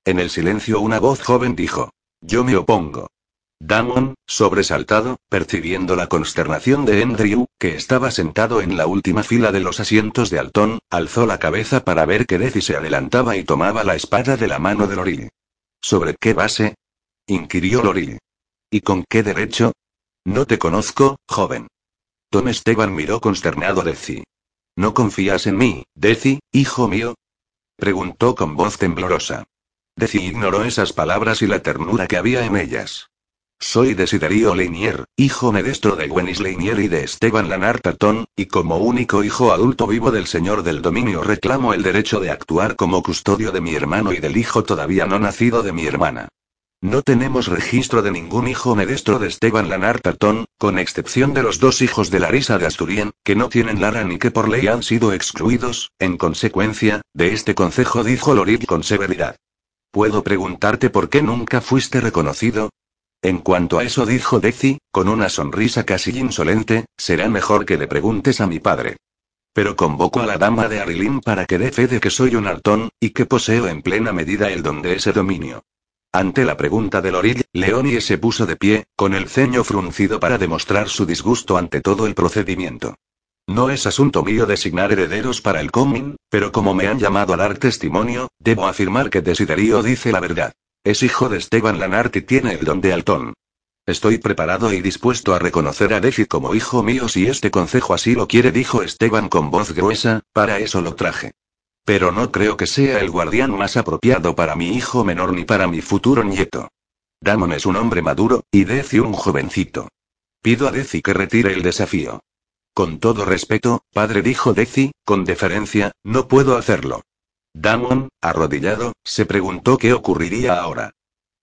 En el silencio una voz joven dijo. Yo me opongo. Damon, sobresaltado, percibiendo la consternación de Andrew, que estaba sentado en la última fila de los asientos de Alton, alzó la cabeza para ver que Defi se adelantaba y tomaba la espada de la mano de Loril. ¿Sobre qué base? inquirió Loril. ¿Y con qué derecho? No te conozco, joven. Don Esteban miró consternado a. ¿No confías en mí, Deci, hijo mío? Preguntó con voz temblorosa. Deci ignoró esas palabras y la ternura que había en ellas. Soy Desiderio Leinier, hijo medestro de Gwenis Leinier y de Esteban Lanartatón, y como único hijo adulto vivo del señor del dominio reclamo el derecho de actuar como custodio de mi hermano y del hijo todavía no nacido de mi hermana. No tenemos registro de ningún hijo medestro de Esteban Lanart Tartón, con excepción de los dos hijos de Larisa de Asturien, que no tienen Lara ni que por ley han sido excluidos, en consecuencia, de este consejo dijo Lorik con severidad. ¿Puedo preguntarte por qué nunca fuiste reconocido? En cuanto a eso dijo Deci, con una sonrisa casi insolente, será mejor que le preguntes a mi padre. Pero convoco a la dama de Arilín para que dé fe de que soy un hartón, y que poseo en plena medida el don de ese dominio. Ante la pregunta de Lorille, Leonie se puso de pie, con el ceño fruncido para demostrar su disgusto ante todo el procedimiento. No es asunto mío designar herederos para el coming, pero como me han llamado a dar testimonio, debo afirmar que Desiderio dice la verdad. Es hijo de Esteban Lanart y tiene el don de Altón. Estoy preparado y dispuesto a reconocer a Defi como hijo mío si este consejo así lo quiere, dijo Esteban con voz gruesa, para eso lo traje. Pero no creo que sea el guardián más apropiado para mi hijo menor ni para mi futuro nieto. Damon es un hombre maduro, y Deci un jovencito. Pido a Deci que retire el desafío. Con todo respeto, padre dijo Deci, con deferencia, no puedo hacerlo. Damon, arrodillado, se preguntó qué ocurriría ahora.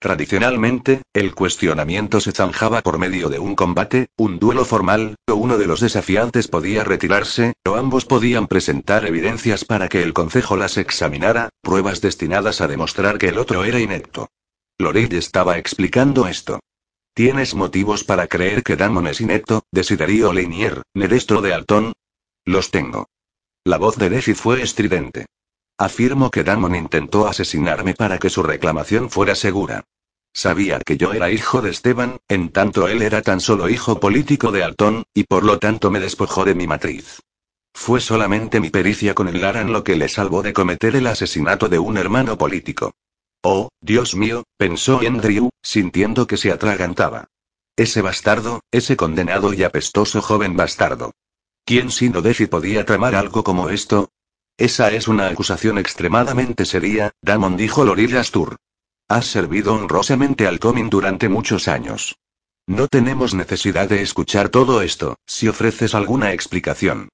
Tradicionalmente, el cuestionamiento se zanjaba por medio de un combate, un duelo formal, o uno de los desafiantes podía retirarse, o ambos podían presentar evidencias para que el consejo las examinara, pruebas destinadas a demostrar que el otro era inepto. Lorid estaba explicando esto. ¿Tienes motivos para creer que Damon es inepto, Desiderio Leinier, Nedestro de Altón? Los tengo. La voz de Defi fue estridente. Afirmo que Damon intentó asesinarme para que su reclamación fuera segura. Sabía que yo era hijo de Esteban, en tanto él era tan solo hijo político de Altón, y por lo tanto me despojó de mi matriz. Fue solamente mi pericia con el Laran lo que le salvó de cometer el asesinato de un hermano político. Oh, Dios mío, pensó Andrew, sintiendo que se atragantaba. Ese bastardo, ese condenado y apestoso joven bastardo. ¿Quién sino Defi podía tramar algo como esto? Esa es una acusación extremadamente seria, Damon dijo Lorillas Astur. Has servido honrosamente al Comin durante muchos años. No tenemos necesidad de escuchar todo esto, si ofreces alguna explicación.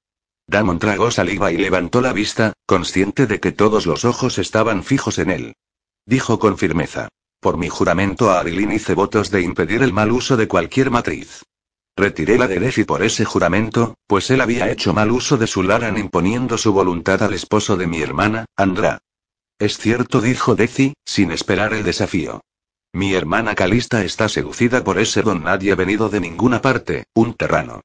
Damon tragó saliva y levantó la vista, consciente de que todos los ojos estaban fijos en él. Dijo con firmeza. Por mi juramento a Arilin hice votos de impedir el mal uso de cualquier matriz. Retiré la de Defi por ese juramento, pues él había hecho mal uso de su Laran imponiendo su voluntad al esposo de mi hermana, Andra. Es cierto, dijo Deci, sin esperar el desafío. Mi hermana Calista está seducida por ese don nadie venido de ninguna parte, un terrano.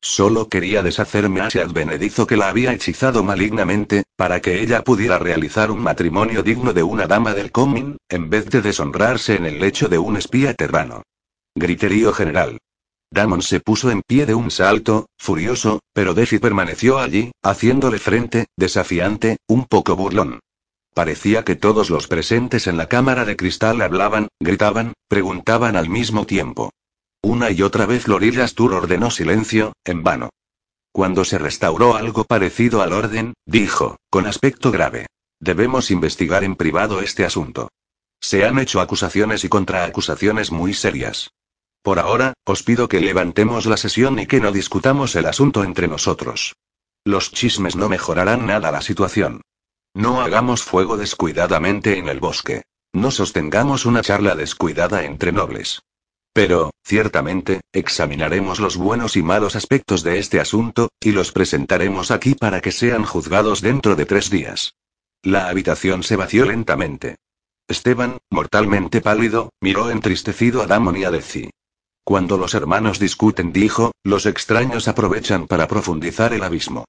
Solo quería deshacerme a ese advenedizo que la había hechizado malignamente, para que ella pudiera realizar un matrimonio digno de una dama del comín, en vez de deshonrarse en el lecho de un espía terrano. Griterío general. Damon se puso en pie de un salto, furioso, pero Defi permaneció allí, haciéndole frente, desafiante, un poco burlón. Parecía que todos los presentes en la cámara de cristal hablaban, gritaban, preguntaban al mismo tiempo. Una y otra vez Lorillas Tur ordenó silencio, en vano. Cuando se restauró algo parecido al orden, dijo, con aspecto grave. Debemos investigar en privado este asunto. Se han hecho acusaciones y contraacusaciones muy serias. Por ahora, os pido que levantemos la sesión y que no discutamos el asunto entre nosotros. Los chismes no mejorarán nada la situación. No hagamos fuego descuidadamente en el bosque. No sostengamos una charla descuidada entre nobles. Pero, ciertamente, examinaremos los buenos y malos aspectos de este asunto, y los presentaremos aquí para que sean juzgados dentro de tres días. La habitación se vació lentamente. Esteban, mortalmente pálido, miró entristecido a Damon y a Deci. Cuando los hermanos discuten, dijo, los extraños aprovechan para profundizar el abismo.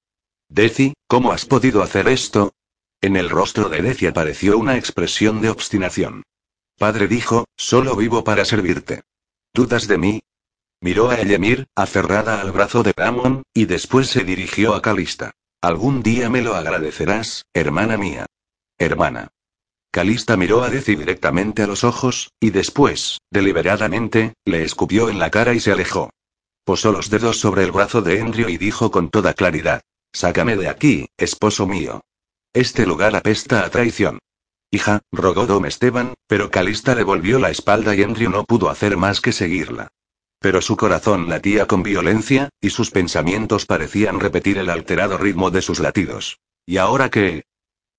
Deci, ¿cómo has podido hacer esto? En el rostro de Deci apareció una expresión de obstinación. Padre dijo, solo vivo para servirte. ¿Dudas de mí? Miró a Elemir, aferrada al brazo de Damon, y después se dirigió a Calista. Algún día me lo agradecerás, hermana mía. Hermana. Calista miró a Deci directamente a los ojos, y después, deliberadamente, le escupió en la cara y se alejó. Posó los dedos sobre el brazo de Endrio y dijo con toda claridad: Sácame de aquí, esposo mío. Este lugar apesta a traición. Hija, rogó Dom Esteban, pero Calista le volvió la espalda y Andrew no pudo hacer más que seguirla. Pero su corazón latía con violencia, y sus pensamientos parecían repetir el alterado ritmo de sus latidos. ¿Y ahora qué?